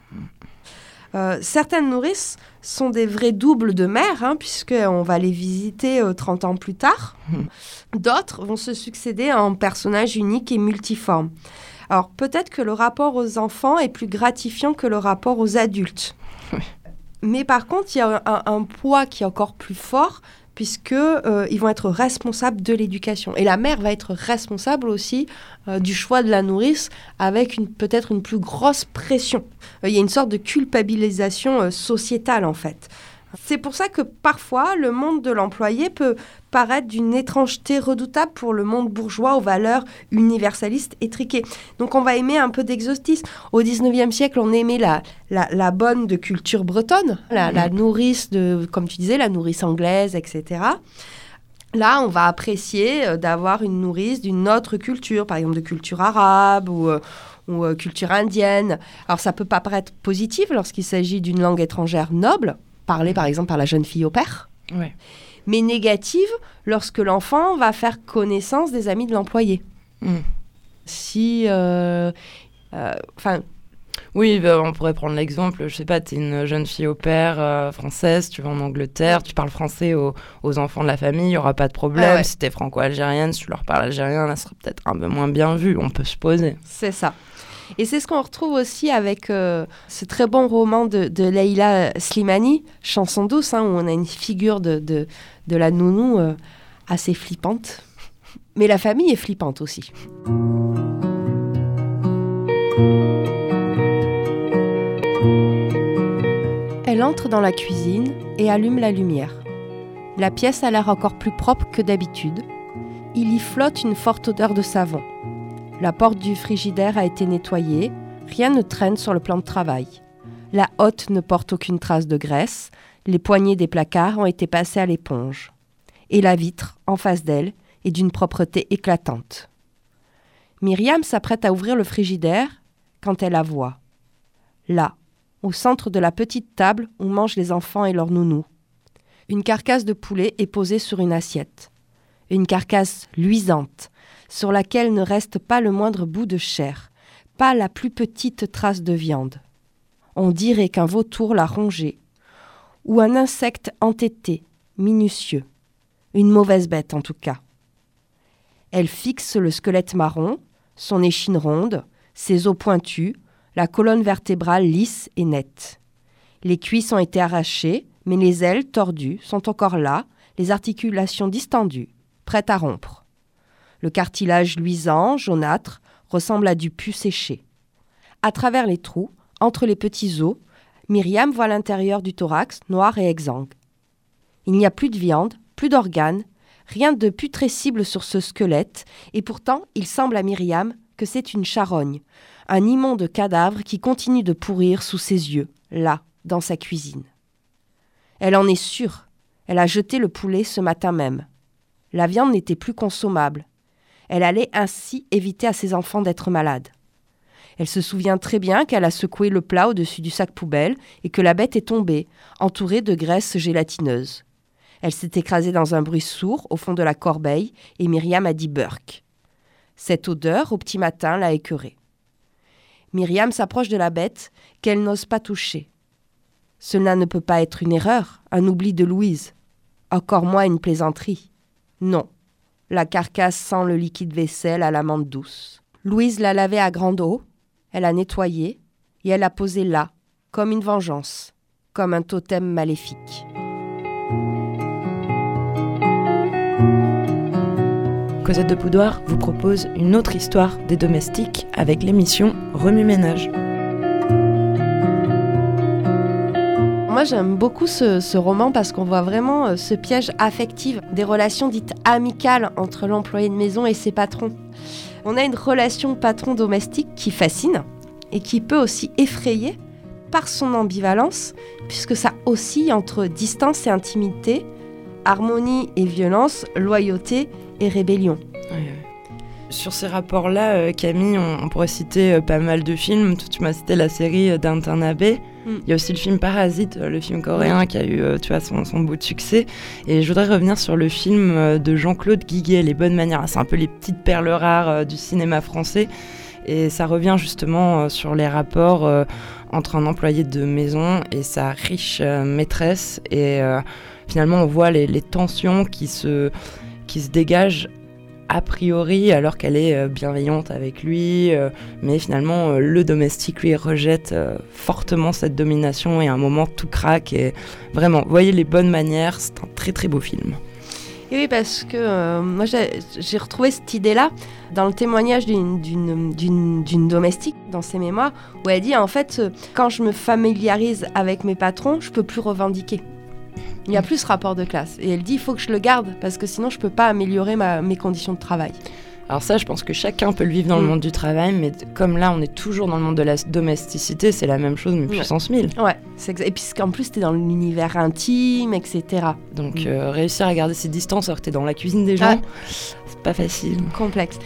Euh, certaines nourrices sont des vrais doubles de mère, hein, puisqu'on va les visiter euh, 30 ans plus tard. [LAUGHS] D'autres vont se succéder en personnages uniques et multiformes. Alors peut-être que le rapport aux enfants est plus gratifiant que le rapport aux adultes. Oui. Mais par contre, il y a un, un poids qui est encore plus fort puisque euh, ils vont être responsables de l'éducation. Et la mère va être responsable aussi euh, du choix de la nourrice avec une- peut-être une plus grosse pression. Euh, il y a une sorte de culpabilisation sociétale en fait. C'est pour ça que parfois le monde de l'employé peut paraître d'une étrangeté redoutable pour le monde bourgeois aux valeurs universalistes étriquées. Donc on va aimer un peu d'exotisme. Au 19e siècle, on aimait la, la, la bonne de culture bretonne, la, la nourrice de, comme tu disais, la nourrice anglaise, etc. Là, on va apprécier euh, d'avoir une nourrice d'une autre culture, par exemple de culture arabe ou, euh, ou euh, culture indienne. Alors ça peut pas paraître positif lorsqu'il s'agit d'une langue étrangère noble, parlée par exemple par la jeune fille au père, Ouais. Mais négative lorsque l'enfant va faire connaissance des amis de l'employé. Mm. Si, euh, euh, enfin, Oui, bah, on pourrait prendre l'exemple, je sais pas, tu es une jeune fille au père euh, française, tu vas en Angleterre, tu parles français aux, aux enfants de la famille, il n'y aura pas de problème. Ah ouais. Si tu es franco-algérienne, si tu leur parles algérien, là, ça sera peut-être un peu moins bien vu, on peut se poser. C'est ça. Et c'est ce qu'on retrouve aussi avec euh, ce très bon roman de, de Leila Slimani, Chanson douce, hein, où on a une figure de, de, de la nounou euh, assez flippante. Mais la famille est flippante aussi. Elle entre dans la cuisine et allume la lumière. La pièce a l'air encore plus propre que d'habitude. Il y flotte une forte odeur de savon. La porte du frigidaire a été nettoyée, rien ne traîne sur le plan de travail. La hotte ne porte aucune trace de graisse, les poignées des placards ont été passées à l'éponge. Et la vitre, en face d'elle, est d'une propreté éclatante. Myriam s'apprête à ouvrir le frigidaire quand elle la voit. Là, au centre de la petite table où mangent les enfants et leurs nounous. Une carcasse de poulet est posée sur une assiette. Une carcasse luisante, sur laquelle ne reste pas le moindre bout de chair, pas la plus petite trace de viande. On dirait qu'un vautour l'a rongée, ou un insecte entêté, minutieux. Une mauvaise bête en tout cas. Elle fixe le squelette marron, son échine ronde, ses os pointus, la colonne vertébrale lisse et nette. Les cuisses ont été arrachées, mais les ailes tordues sont encore là, les articulations distendues, prêtes à rompre. Le cartilage luisant, jaunâtre, ressemble à du pu séché. À travers les trous, entre les petits os, Myriam voit l'intérieur du thorax noir et exsangue. Il n'y a plus de viande, plus d'organes, rien de putrescible sur ce squelette, et pourtant il semble à Myriam que c'est une charogne, un immonde cadavre qui continue de pourrir sous ses yeux, là, dans sa cuisine. Elle en est sûre, elle a jeté le poulet ce matin même. La viande n'était plus consommable. Elle allait ainsi éviter à ses enfants d'être malades. Elle se souvient très bien qu'elle a secoué le plat au-dessus du sac poubelle et que la bête est tombée, entourée de graisse gélatineuse. Elle s'est écrasée dans un bruit sourd au fond de la corbeille et Myriam a dit Burk. Cette odeur, au petit matin, l'a écœurée. Myriam s'approche de la bête qu'elle n'ose pas toucher. Cela ne peut pas être une erreur, un oubli de Louise. Encore moins une plaisanterie. Non. La carcasse sent le liquide vaisselle à la menthe douce. Louise l'a lavé à grande eau, elle a nettoyé, et elle l'a posé là, comme une vengeance, comme un totem maléfique. Cosette de Poudoir vous propose une autre histoire des domestiques avec l'émission Remue Ménage. Moi, j'aime beaucoup ce, roman parce qu'on voit vraiment euh, ce piège affectif des relations dites amicales entre l'employé de maison et ses patrons. On a une relation patron-domestique qui fascine et qui peut aussi effrayer par son ambivalence, puisque ça oscille entre distance et intimité, harmonie et violence, loyauté et rébellion. Sur ces rapports-là, euh, Camille, on, pourrait citer euh, pas mal de films. Tu m'as cité la série Abbey. Mm. Il y a aussi le film Parasite, euh, le film coréen qui a eu euh, tu vois, son, son beau succès. Et je voudrais revenir sur le film euh, de Jean-Claude Guiguet, Les Bonnes Manières. C'est un peu les petites perles rares du cinéma français. Et ça revient justement sur les rapports entre un employé de maison et sa riche maîtresse. Et finalement, on voit les, les tensions qui se, qui se dégagent a priori alors qu'elle est euh, bienveillante avec lui. euh, mais finalement, euh, le domestique, lui, rejette fortement cette domination et à un moment, tout craque. Et vraiment, voyez les bonnes manières, c'est un très très beau film. Et oui, parce que moi j'ai retrouvé cette idée-là dans le témoignage d'une- domestique dans ses mémoires, où elle dit en fait, quand je me familiarise avec mes patrons, je peux plus revendiquer. Il n'y a plus ce rapport de classe. Et elle dit il faut que je le garde, parce que sinon je peux pas améliorer ma- mes conditions de travail. Alors ça, je pense que chacun peut le vivre dans le Mm. monde du travail, mais comme là, on est toujours dans le monde de la domesticité, c'est la même chose, mais puissance 1000. Ouais, et puis qu'en plus t'es dans l'univers intime, etc. Donc Mm. euh, réussir à garder ses distances alors que t'es dans la cuisine des gens, Ouais. c'est pas facile. Complexe.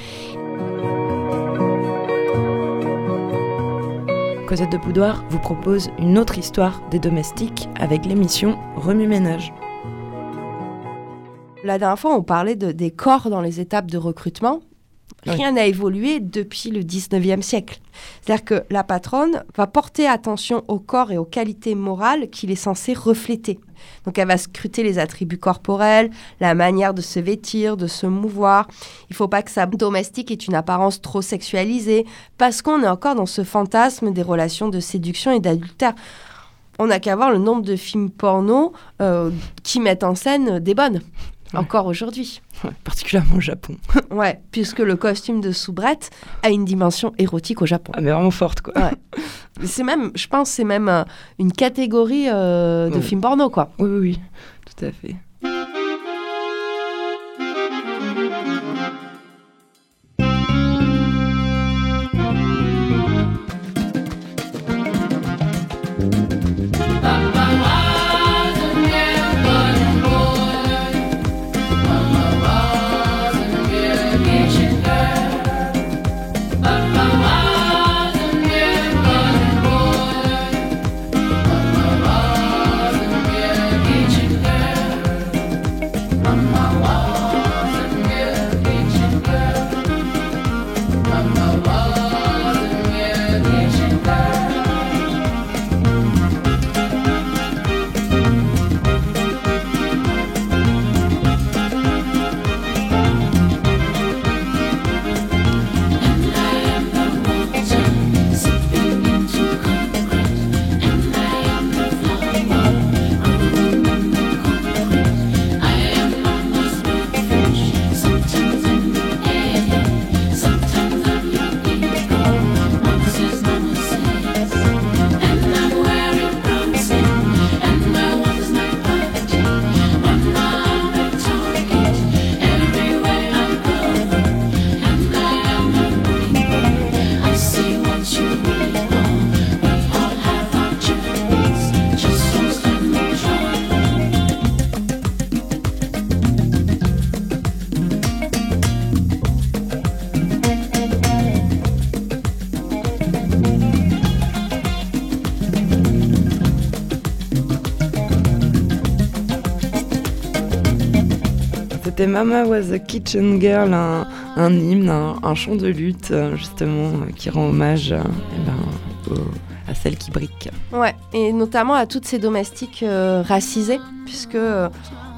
Cosette de Boudoir vous propose une autre histoire des domestiques avec l'émission Remue Ménage. La dernière fois, on parlait de- des corps dans les étapes de recrutement. Rien n'a évolué depuis le 19e siècle. C'est-à-dire que la patronne va porter attention au corps et aux qualités morales qu'il est censé refléter. Donc elle va scruter les attributs corporels, la manière de se vêtir, de se mouvoir. Il faut pas que sa domestique ait une apparence trop sexualisée, parce qu'on est encore dans ce fantasme des relations de séduction et d'adultère. On n'a qu'à voir le nombre de films porno euh, qui mettent en scène des bonnes, Ouais. encore aujourd'hui. Ouais, particulièrement au Japon. [LAUGHS] Ouais, puisque le costume de soubrette a une dimension érotique au Japon. Ah, mais vraiment forte, quoi. [LAUGHS] C'est même, je pense, c'est même euh, une catégorie euh, de Ouais. films porno, quoi. Oui, oui, oui, tout à fait. C'était Mama was a Kitchen Girl, un, hymne, un, chant de lutte, euh, justement, euh, qui rend hommage euh, eh ben, à celle qui brique. Ouais, et notamment à toutes ces domestiques euh, racisées, puisque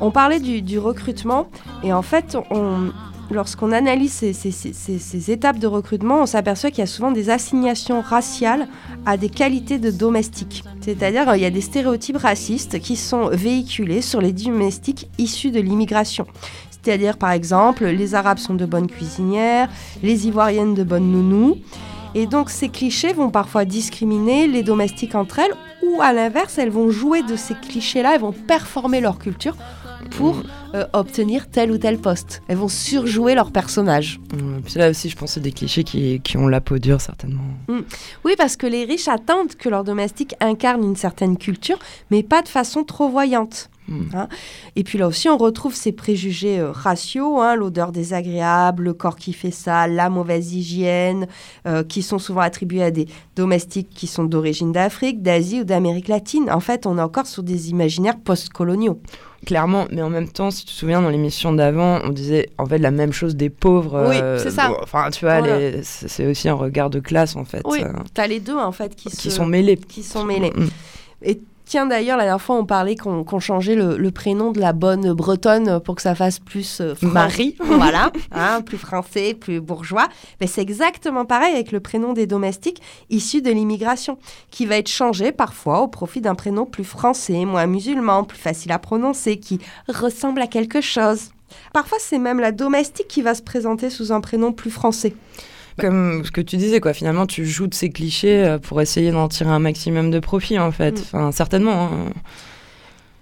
on parlait du, recrutement, et en fait, on, lorsqu'on analyse ces, ces- étapes de recrutement, on s'aperçoit qu'il y a souvent des assignations raciales à des qualités de domestiques. C'est-à-dire, il y a des stéréotypes racistes qui sont véhiculés sur les domestiques issus de l'immigration. C'est-à-dire, par exemple, les Arabes sont de bonnes cuisinières, les Ivoiriennes de bonnes nounous. Et donc ces clichés vont parfois discriminer les domestiques entre elles, ou à l'inverse, elles vont jouer de ces clichés-là, elles vont performer leur culture pour euh, obtenir tel ou tel poste. Elles vont surjouer leur personnage. Euh, puis là aussi, je pense c'est des clichés qui, qui ont la peau dure, certainement. Oui, parce que les riches attendent que leurs domestiques incarnent une certaine culture, mais pas de façon trop voyante. Mm. Hein. Et puis là aussi, on retrouve ces préjugés euh, raciaux, hein, l'odeur désagréable, le corps qui fait sale, la mauvaise hygiène, euh, qui sont souvent attribués à des domestiques qui sont d'origine d'Afrique, d'Asie ou d'Amérique latine. En fait, on est encore sur des imaginaires post-coloniaux. Clairement, mais en même temps, si tu te souviens, dans l'émission d'avant, on disait en fait la même chose des pauvres. Oui, euh, c'est ça. bon, Enfin, tu vois, Voilà. les- c'est aussi un regard de classe, en fait, Oui, euh, t'as les deux en fait qui, qui se- sont mêlés. qui sont mêlés. Mm. Et tiens, d'ailleurs, la dernière fois, on parlait qu'on changeait le, le prénom de la bonne bretonne pour que ça fasse plus euh, Marie. [LAUGHS] voilà, hein, plus français, plus bourgeois. Mais c'est exactement pareil avec le prénom des domestiques issus de l'immigration, qui va être changé parfois au profit d'un prénom plus français, moins musulman, plus facile à prononcer, qui ressemble à quelque chose. Parfois, c'est même la domestique qui va se présenter sous un prénom plus français. Comme ce que tu disais, quoi. Finalement, tu joues de ces clichés euh, pour essayer d'en tirer un maximum de profit, en fait. Mm. Enfin, certainement. hein.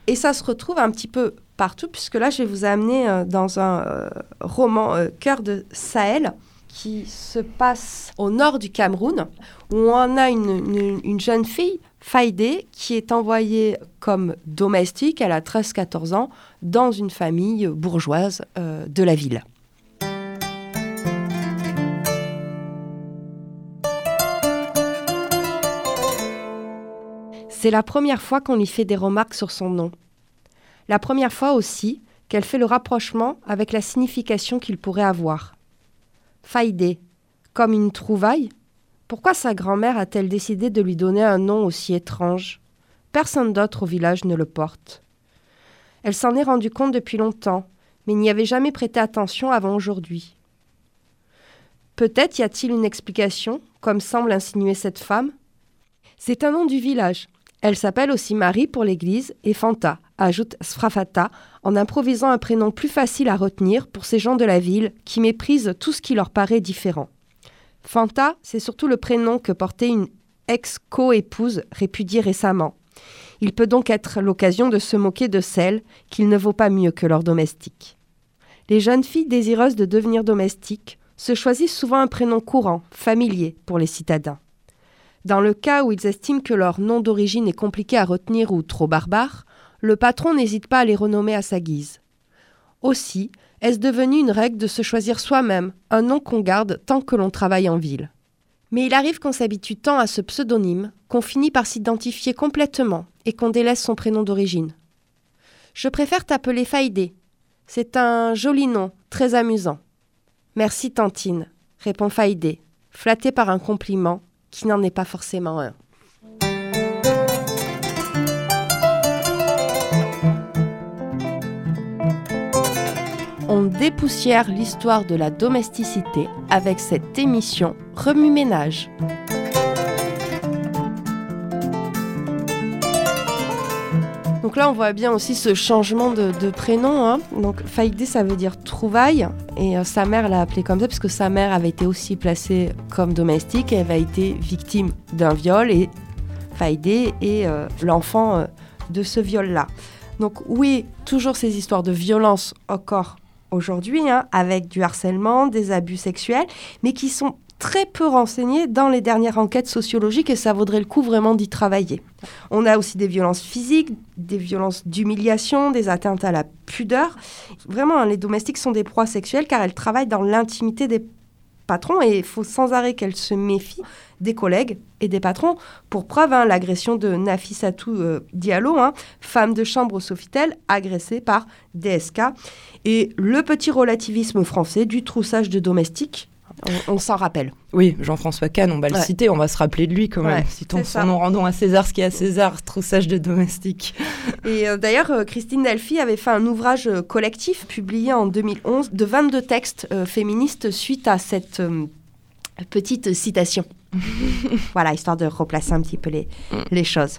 Et ça se retrouve un petit peu partout, puisque là, je vais vous amener euh, dans un euh, roman euh, Cœur de Sahel qui se passe au nord du Cameroun, où on a une, une- une jeune fille, Faïdé, qui est envoyée comme domestique, elle a 13-14 ans, dans une famille bourgeoise de la ville. C'est la première fois qu'on lui fait des remarques sur son nom. La première fois aussi qu'elle fait le rapprochement avec la signification qu'il pourrait avoir. Faïdé, comme une trouvaille Pourquoi sa grand-mère a-t-elle décidé de lui donner un nom aussi étrange? Personne d'autre au village ne le porte. Elle s'en est rendue compte depuis longtemps, mais n'y avait jamais prêté attention avant aujourd'hui. Peut-être y a-t-il une explication, comme semble insinuer cette femme? C'est un nom du village. Elle s'appelle aussi Marie pour l'église et Fanta, ajoute Sfrafata, en improvisant un prénom plus facile à retenir pour ces gens de la ville qui méprisent tout ce qui leur paraît différent. Fanta, c'est surtout le prénom que portait une ex-co-épouse répudiée récemment. Il peut donc être l'occasion de se moquer de celle qu'il ne vaut pas mieux que leur domestique. Les jeunes filles désireuses de devenir domestiques se choisissent souvent un prénom courant, familier pour les citadins. Dans le cas où ils estiment que leur nom d'origine est compliqué à retenir ou trop barbare, le patron n'hésite pas à les renommer à sa guise. Aussi, est-ce devenu une règle de se choisir soi-même un nom qu'on garde tant que l'on travaille en ville? Mais il arrive qu'on s'habitue tant à ce pseudonyme qu'on finit par s'identifier complètement et qu'on délaisse son prénom d'origine. Je préfère t'appeler Faïdé. C'est un joli nom, très amusant. Merci Tantine, répond Faïdé, flatté par un compliment qui n'en est pas forcément un. On dépoussière l'histoire de la domesticité avec cette émission Remue Ménage. Donc là, on voit bien aussi ce changement de, prénom. hein. Donc Faïdé, ça veut dire trouvaille. Et euh, sa mère l'a appelé comme ça parce sa mère avait été aussi placée comme domestique. Elle avait été victime d'un viol. Et Faïdé est euh, l'enfant euh, de ce viol-là. Donc oui, toujours ces histoires de violence encore aujourd'hui, hein, avec du harcèlement, des abus sexuels, mais qui sont très peu renseignés dans les dernières enquêtes sociologiques et ça vaudrait le coup vraiment d'y travailler. On a aussi des violences physiques, des violences d'humiliation, des atteintes à la pudeur. Vraiment, hein, les domestiques sont des proies sexuelles car elles travaillent dans l'intimité des patrons et il faut sans arrêt qu'elles se méfient des collègues et des patrons. Pour preuve, hein, l'agression de Nafissatou euh, Diallo, hein, femme de chambre au Sofitel, agressée par DSK. Et le petit relativisme français du troussage de domestiques, on, on s'en rappelle. Oui, Jean-François Kahn, on va le citer, on va se rappeler de lui quand même. Ouais, Citons son nom, rendons à César ce qui est à César, troussage de domestiques. Et euh, d'ailleurs, euh, Christine Delphi avait fait un ouvrage euh, collectif publié en 2011 de 22 textes féministes suite à cette petite citation. [LAUGHS] voilà, histoire de replacer un petit peu les, les choses.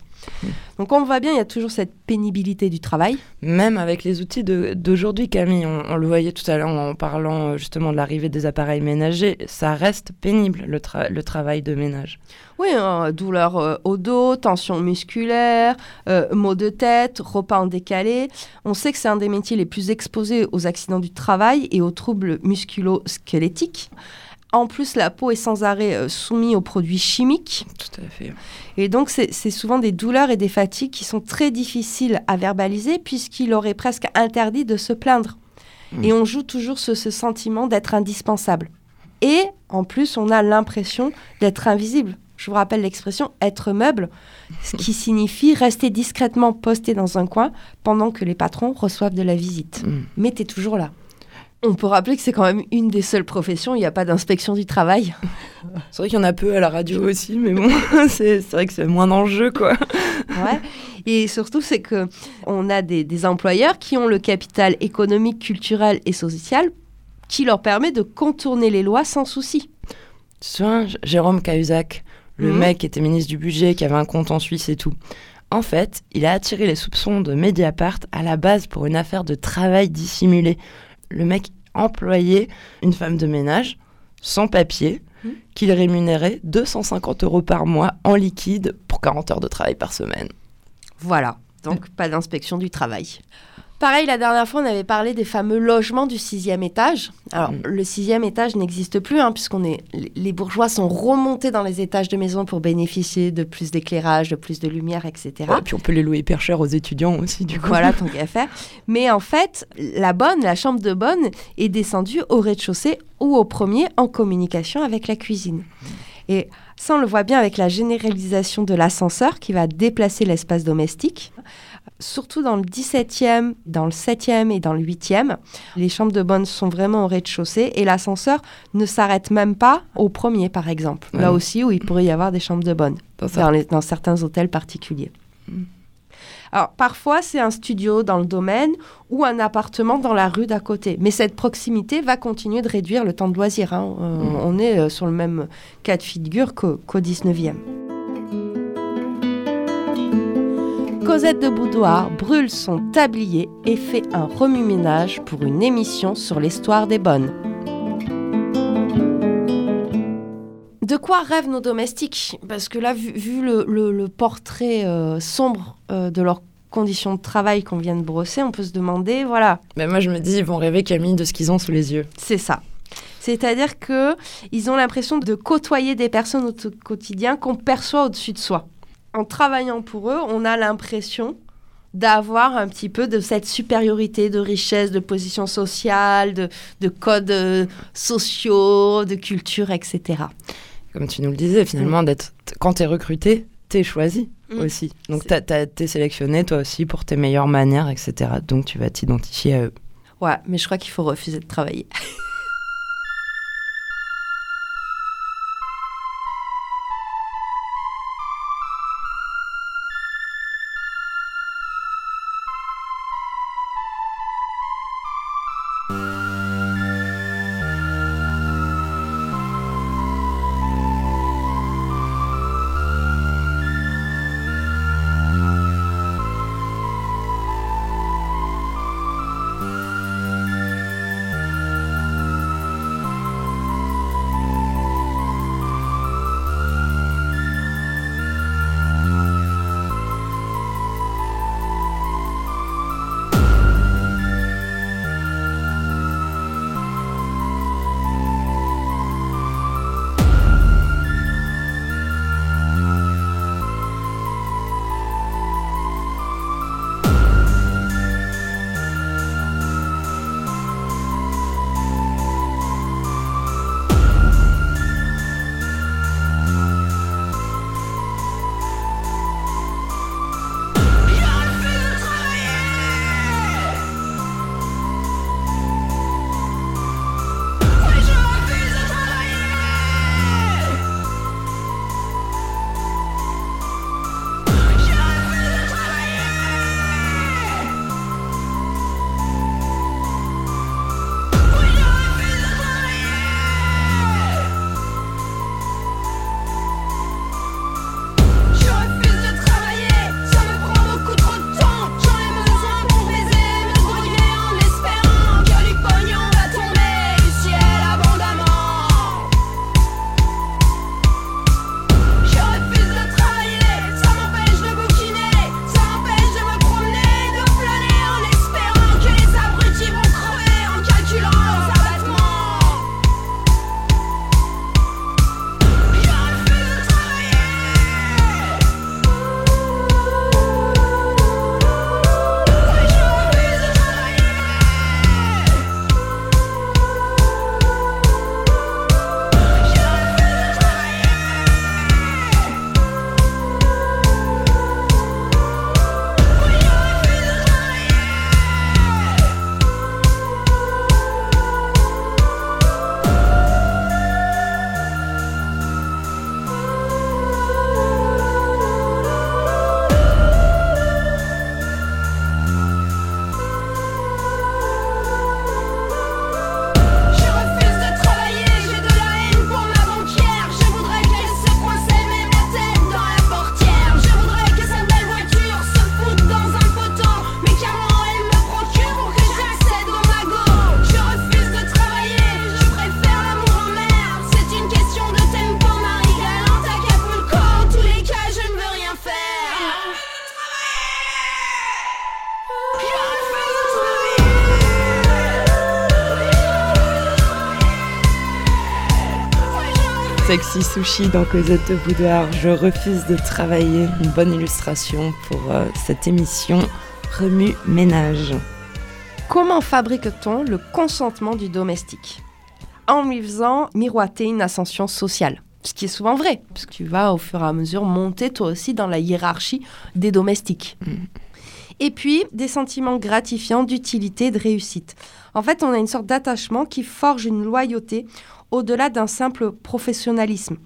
Donc on voit bien, il y a toujours cette pénibilité du travail. Même avec les outils d'aujourd'hui, Camille, on, on le voyait tout à l'heure en parlant euh, justement de l'arrivée des appareils ménagers, ça reste pénible le, tra- le travail de ménage. Oui, euh, douleur euh, au dos, tension musculaire, euh, maux de tête, repas en décalé. On sait que c'est un des métiers les plus exposés aux accidents du travail et aux troubles musculo-squelettiques. En plus, la peau est sans arrêt euh, soumise aux produits chimiques. Tout à fait. Et donc, c'est souvent des douleurs et des fatigues qui sont très difficiles à verbaliser puisqu'il aurait presque interdit de se plaindre. Mm. Et on joue toujours sur ce sentiment d'être indispensable. Et en plus, on a l'impression d'être invisible. Je vous rappelle l'expression être meuble, [LAUGHS] ce qui signifie rester discrètement posté dans un coin pendant que les patrons reçoivent de la visite. Mm. Mais tu es toujours là. On peut rappeler que c'est quand même une des seules professions où il n'y a pas d'inspection du travail. C'est vrai qu'il y en a peu à la radio aussi, mais bon, [LAUGHS] c'est vrai que c'est moins d'enjeu, quoi. Ouais. Et surtout, c'est que on a des, des employeurs qui ont le capital économique, culturel et social qui leur permet de contourner les lois sans souci. Tu Jérôme Cahuzac, le Mhm. mec qui était ministre du budget, qui avait un compte en Suisse et tout. En fait, il a attiré les soupçons de Mediapart à la base pour une affaire de travail dissimulé. Le mec employait une femme de ménage sans papier Mhm. qu'il rémunérait 250 euros par mois en liquide pour 40 heures de travail par semaine. Voilà. Donc, pas d'inspection du travail. Pareil, la dernière fois, on avait parlé des fameux logements du sixième étage. Alors, Mm. le sixième étage n'existe plus, hein, puisqu'on est, les bourgeois sont remontés dans les étages de maison pour bénéficier de plus d'éclairage, de plus de lumière, etc. Ouais, puis on peut les louer hyper cher aux étudiants aussi, du coup. Voilà, tant [LAUGHS] qu'à faire. Mais en fait, la bonne, la chambre de bonne, est descendue au rez-de-chaussée ou au premier en communication avec la cuisine. Et Ça, on le voit bien avec la généralisation de l'ascenseur qui va déplacer l'espace domestique. Surtout dans le 17e, dans le 7e et dans le 8e, les chambres de bonne sont vraiment au rez-de-chaussée et l'ascenseur ne s'arrête même pas au premier, par exemple. Ouais. Là aussi, où il pourrait y avoir des chambres de bonne, Dans les- certains hôtels particuliers. Alors, parfois, c'est un studio dans le domaine ou un appartement dans la rue d'à côté. Mais cette proximité va continuer de réduire le temps de loisir. hein. Euh, On est euh, sur le même cas de figure qu'au qu'au 19e. Cosette de Boudoir brûle son tablier et fait un remue-ménage pour une émission sur l'histoire des bonnes. De quoi rêvent nos domestiques? Parce que là, vu, vu le, le- le portrait euh, sombre euh, de leurs conditions de travail qu'on vient de brosser, on peut se demander, voilà, Mais moi, je me dis, ils vont rêver, Camille, de ce qu'ils ont sous les yeux. c'est ça. C'est-à-dire que ils ont l'impression de côtoyer des personnes au quotidien qu'on perçoit au-dessus de soi. En travaillant pour eux, on a l'impression d'avoir un petit peu de cette supériorité de richesse, de position sociale, de, de codes euh, sociaux, de culture, etc. Comme tu nous le disais, finalement, d'être quand t'es recruté, t'es choisi Mm. aussi. Donc t'as- t'es sélectionné toi aussi pour tes meilleures manières, etc. Donc tu vas t'identifier à eux. Ouais, mais je crois qu'il faut refuser de travailler. [LAUGHS] Sushi dans Cosette de Boudoir. Je refuse de travailler. Une bonne illustration pour euh, cette émission Remue Ménage. Comment fabrique-t-on le consentement du domestique? En lui faisant miroiter une ascension sociale. Ce qui est souvent vrai, parce que tu vas au fur et à mesure monter toi aussi dans la hiérarchie des domestiques. Et puis, des sentiments gratifiants d'utilité, de réussite. En fait, on a une sorte d'attachement qui forge une loyauté au-delà d'un simple professionnalisme.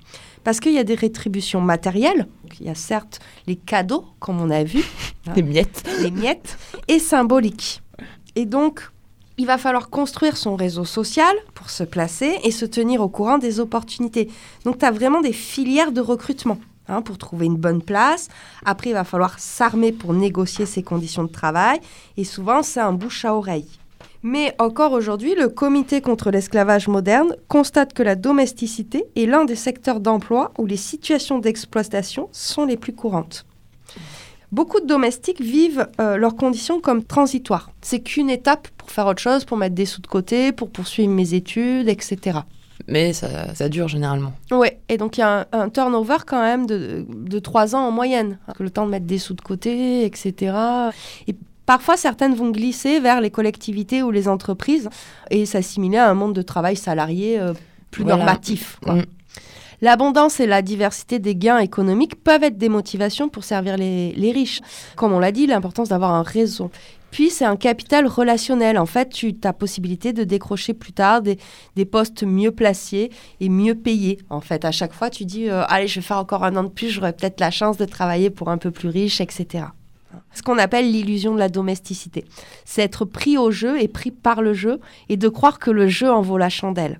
Parce qu'il y a des rétributions matérielles, il y a certes les cadeaux, comme on a vu, [LAUGHS] Les miettes. les miettes, et symboliques. Et donc, il va falloir construire son réseau social pour se placer et se tenir au courant des opportunités. Donc, tu as vraiment des filières de recrutement hein, pour trouver une bonne place. Après, il va falloir s'armer pour négocier ses conditions de travail. Et souvent, c'est un bouche à oreille. Mais encore aujourd'hui, le Comité contre l'esclavage moderne constate que la domesticité est l'un des secteurs d'emploi où les situations d'exploitation sont les plus courantes. Beaucoup de domestiques vivent euh, leurs conditions comme transitoires. C'est qu'une étape pour faire autre chose, pour mettre des sous de côté, pour poursuivre mes études, etc. Mais ça, ça dure généralement. Ouais, et donc il y a un, un turnover quand même de, de 3 ans en moyenne. Le temps de mettre des sous de côté, etc. Et parfois, certaines vont glisser vers les collectivités ou les entreprises et s'assimiler à un monde de travail salarié euh, plus Voilà. normatif. Mm. L'abondance et la diversité des gains économiques peuvent être des motivations pour servir les, les riches. Comme on l'a dit, l'importance d'avoir un réseau. Puis, c'est un capital relationnel. En fait, tu as possibilité de décrocher plus tard des, des postes mieux placés et mieux payés. En fait, à chaque fois, tu dis, euh, allez, je vais faire encore un an de plus, j'aurai peut-être la chance de travailler pour un peu plus riche, etc. Ce qu'on appelle l'illusion de la domesticité. C'est être pris au jeu et pris par le jeu et de croire que le jeu en vaut la chandelle.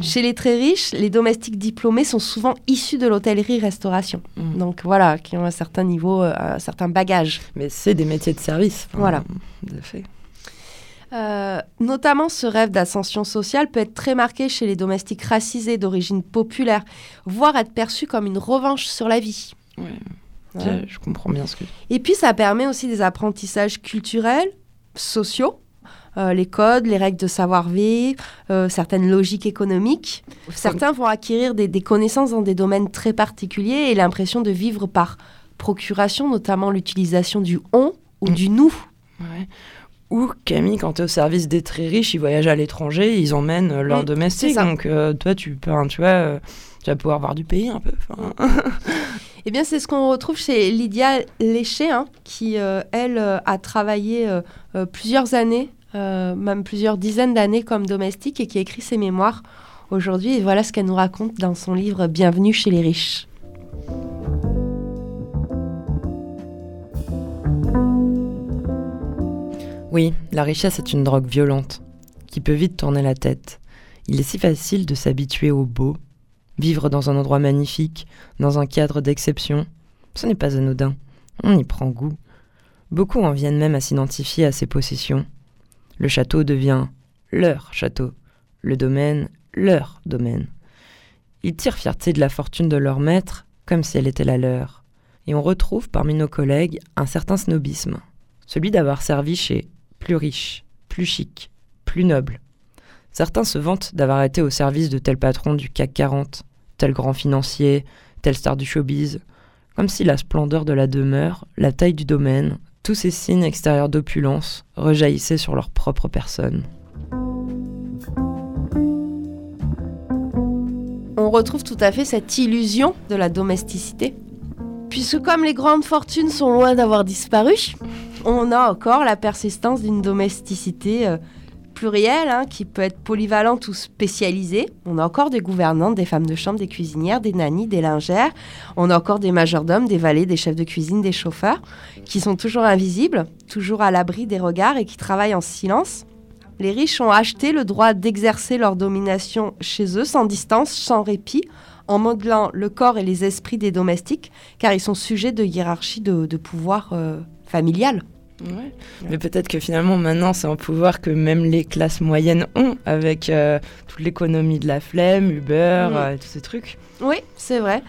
Chez les très riches, les domestiques diplômés sont souvent issus de l'hôtellerie-restauration. Mm. Donc voilà, qui ont un certain niveau, euh, un certain bagage. Mais c'est des métiers de service. Enfin, Voilà. De fait. Euh, notamment, ce rêve d'ascension sociale peut être très marqué chez les domestiques racisés d'origine populaire, voire être perçu comme une revanche sur la vie. Ouais. Ouais. Je, je comprends bien ce que. Et puis, ça permet aussi des apprentissages culturels, sociaux, euh, les codes, les règles de savoir-vivre, euh, certaines logiques économiques. Certains vont acquérir des, des connaissances dans des domaines très particuliers et l'impression de vivre par procuration, notamment l'utilisation du on ou Mm. du nous. Ouais. Ou Camille, quand tu es au service des très riches, ils voyagent à l'étranger, ils emmènent leurs Mm, domestiques. Donc euh, toi, tu peux, hein, tu vois, tu vas pouvoir voir du pays un peu. [LAUGHS] Eh bien, c'est ce qu'on retrouve chez Lydia Léché, hein, qui, euh, elle, euh, a travaillé euh, plusieurs années, euh, même plusieurs dizaines d'années comme domestique et qui écrit ses mémoires aujourd'hui. Et voilà ce qu'elle nous raconte dans son livre Bienvenue chez les riches. Oui, la richesse est une drogue violente, qui peut vite tourner la tête. Il est si facile de s'habituer au beau, vivre dans un endroit magnifique, dans un cadre d'exception. Ce n'est pas anodin, on y prend goût. Beaucoup en viennent même à s'identifier à ses possessions. Le château devient leur château, le domaine leur domaine. Ils tirent fierté de la fortune de leur maître comme si elle était la leur. Et on retrouve parmi nos collègues un certain snobisme, celui d'avoir servi chez plus riche, plus chic, plus noble. Certains se vantent d'avoir été au service de tel patron du CAC 40, tel grand financier, tel star du showbiz, comme si la splendeur de la demeure, la taille du domaine, tous ces signes extérieurs d'opulence rejaillissaient sur leur propre personne. On retrouve tout à fait cette illusion de la domesticité. Puisque comme les grandes fortunes sont loin d'avoir disparu, on a encore la persistance d'une domesticité plurielle hein, qui peut être polyvalente ou spécialisée. On a encore des gouvernantes, des femmes de chambre, des cuisinières, des nannies, des lingères. On a encore des majordomes, des valets, des chefs de cuisine, des chauffeurs qui sont toujours invisibles, toujours à l'abri des regards et qui travaillent en silence. Les riches ont acheté le droit d'exercer leur domination chez eux sans distance, sans répit, en modelant le corps et les esprits des domestiques, car ils sont sujets de hiérarchie de, de pouvoir euh, familial. Mais peut-être que finalement maintenant c'est un pouvoir que même les classes moyennes ont avec euh, toute l'économie de la flemme, Uber, Mhm. euh, tous ces trucs. Oui, c'est vrai.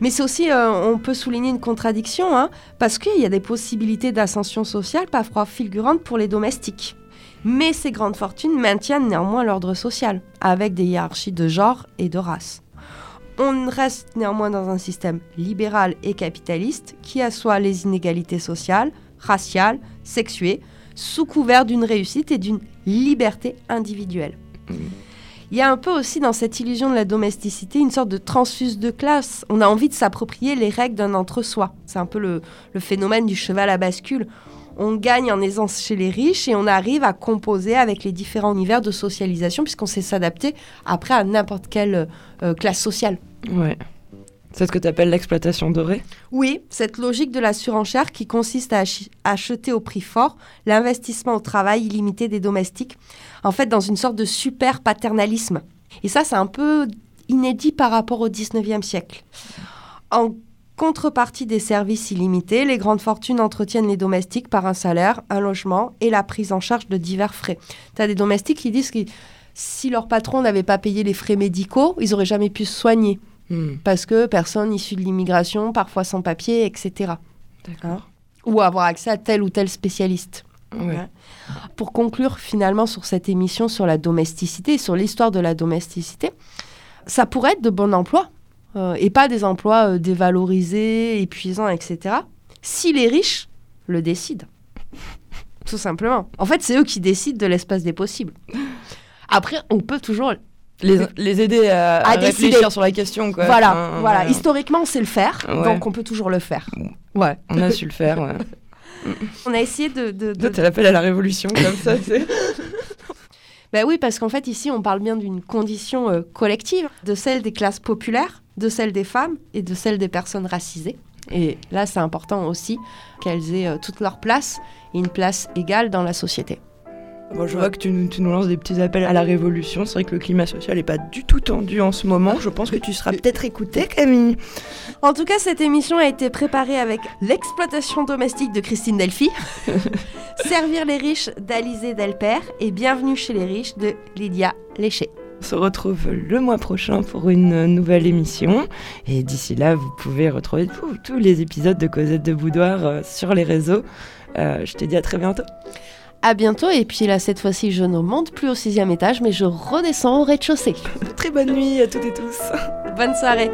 Mais c'est aussi, euh, on peut souligner une contradiction, hein, parce qu'il y a des possibilités d'ascension sociale parfois figurantes pour les domestiques. Mais ces grandes fortunes maintiennent néanmoins l'ordre social, avec des hiérarchies de genre et de race. On reste néanmoins dans un système libéral et capitaliste qui assoit les inégalités sociales, raciales, sexuées, sous couvert d'une réussite et d'une liberté individuelle. Il y a un peu aussi dans cette illusion de la domesticité une sorte de transfuse de classe. On a envie de s'approprier les règles d'un entre-soi. C'est un peu le, le phénomène du cheval à bascule. On gagne en aisance chez les riches et on arrive à composer avec les différents univers de socialisation puisqu'on sait s'adapter après à n'importe quelle euh, classe sociale. Ouais. C'est ce que tu appelles l'exploitation dorée? Oui, cette logique de la surenchère qui consiste à ach- acheter au prix fort l'investissement au travail illimité des domestiques, en fait dans une sorte de super paternalisme. Et ça, c'est un peu inédit par rapport au 19e siècle. En contrepartie des services illimités, les grandes fortunes entretiennent les domestiques par un salaire, un logement et la prise en charge de divers frais. Tu as des domestiques qui disent que si leur patron n'avait pas payé les frais médicaux, ils n'auraient jamais pu se soigner Hmm. parce que personne issue de l'immigration, parfois sans papier, etc. D'accord. Ou avoir accès à tel ou tel spécialiste. Ouais. Ouais. Pour conclure finalement sur cette émission sur la domesticité, sur l'histoire de la domesticité, ça pourrait être de bons emplois, euh, et pas des emplois euh, dévalorisés, épuisants, etc. Si les riches le décident. Tout simplement. En fait, c'est eux qui décident de l'espace des possibles. Après, on peut toujours Les, les aider à, À à décider. réfléchir sur la question. Quoi. voilà, Enfin, voilà. Historiquement, c'est le faire, Ouais. donc on peut toujours le faire. Ouais. On a su le faire. Ouais. [LAUGHS] On a essayé de. de, de- Toi, tu l'appelles à la révolution comme ça. c'est- [LAUGHS] Ben oui, parce qu'en fait, ici, on parle bien d'une condition euh, collective, de celle des classes populaires, de celle des femmes et de celle des personnes racisées. Et là, c'est important aussi qu'elles aient euh, toute leur place et une place égale dans la société. Bon, je vois que tu, nous- tu nous lances des petits appels à la révolution. C'est vrai que le climat social n'est pas du tout tendu en ce moment. Je pense que tu seras peut-être écoutée, Camille. En tout cas, cette émission a été préparée avec l'exploitation domestique de Christine Delphi, [LAUGHS] Servir les riches d'Alizé Delpère et Bienvenue chez les riches de Lydia Léché. On se retrouve le mois prochain pour une nouvelle émission. Et d'ici là, vous pouvez retrouver tous- tous les épisodes de Cosette de Boudoir euh, sur les réseaux. Euh, je te dis à très bientôt. À bientôt, et puis là, cette fois-ci, je ne monte plus au sixième étage, mais je redescends au rez-de-chaussée. Très bonne nuit à toutes et tous. Bonne soirée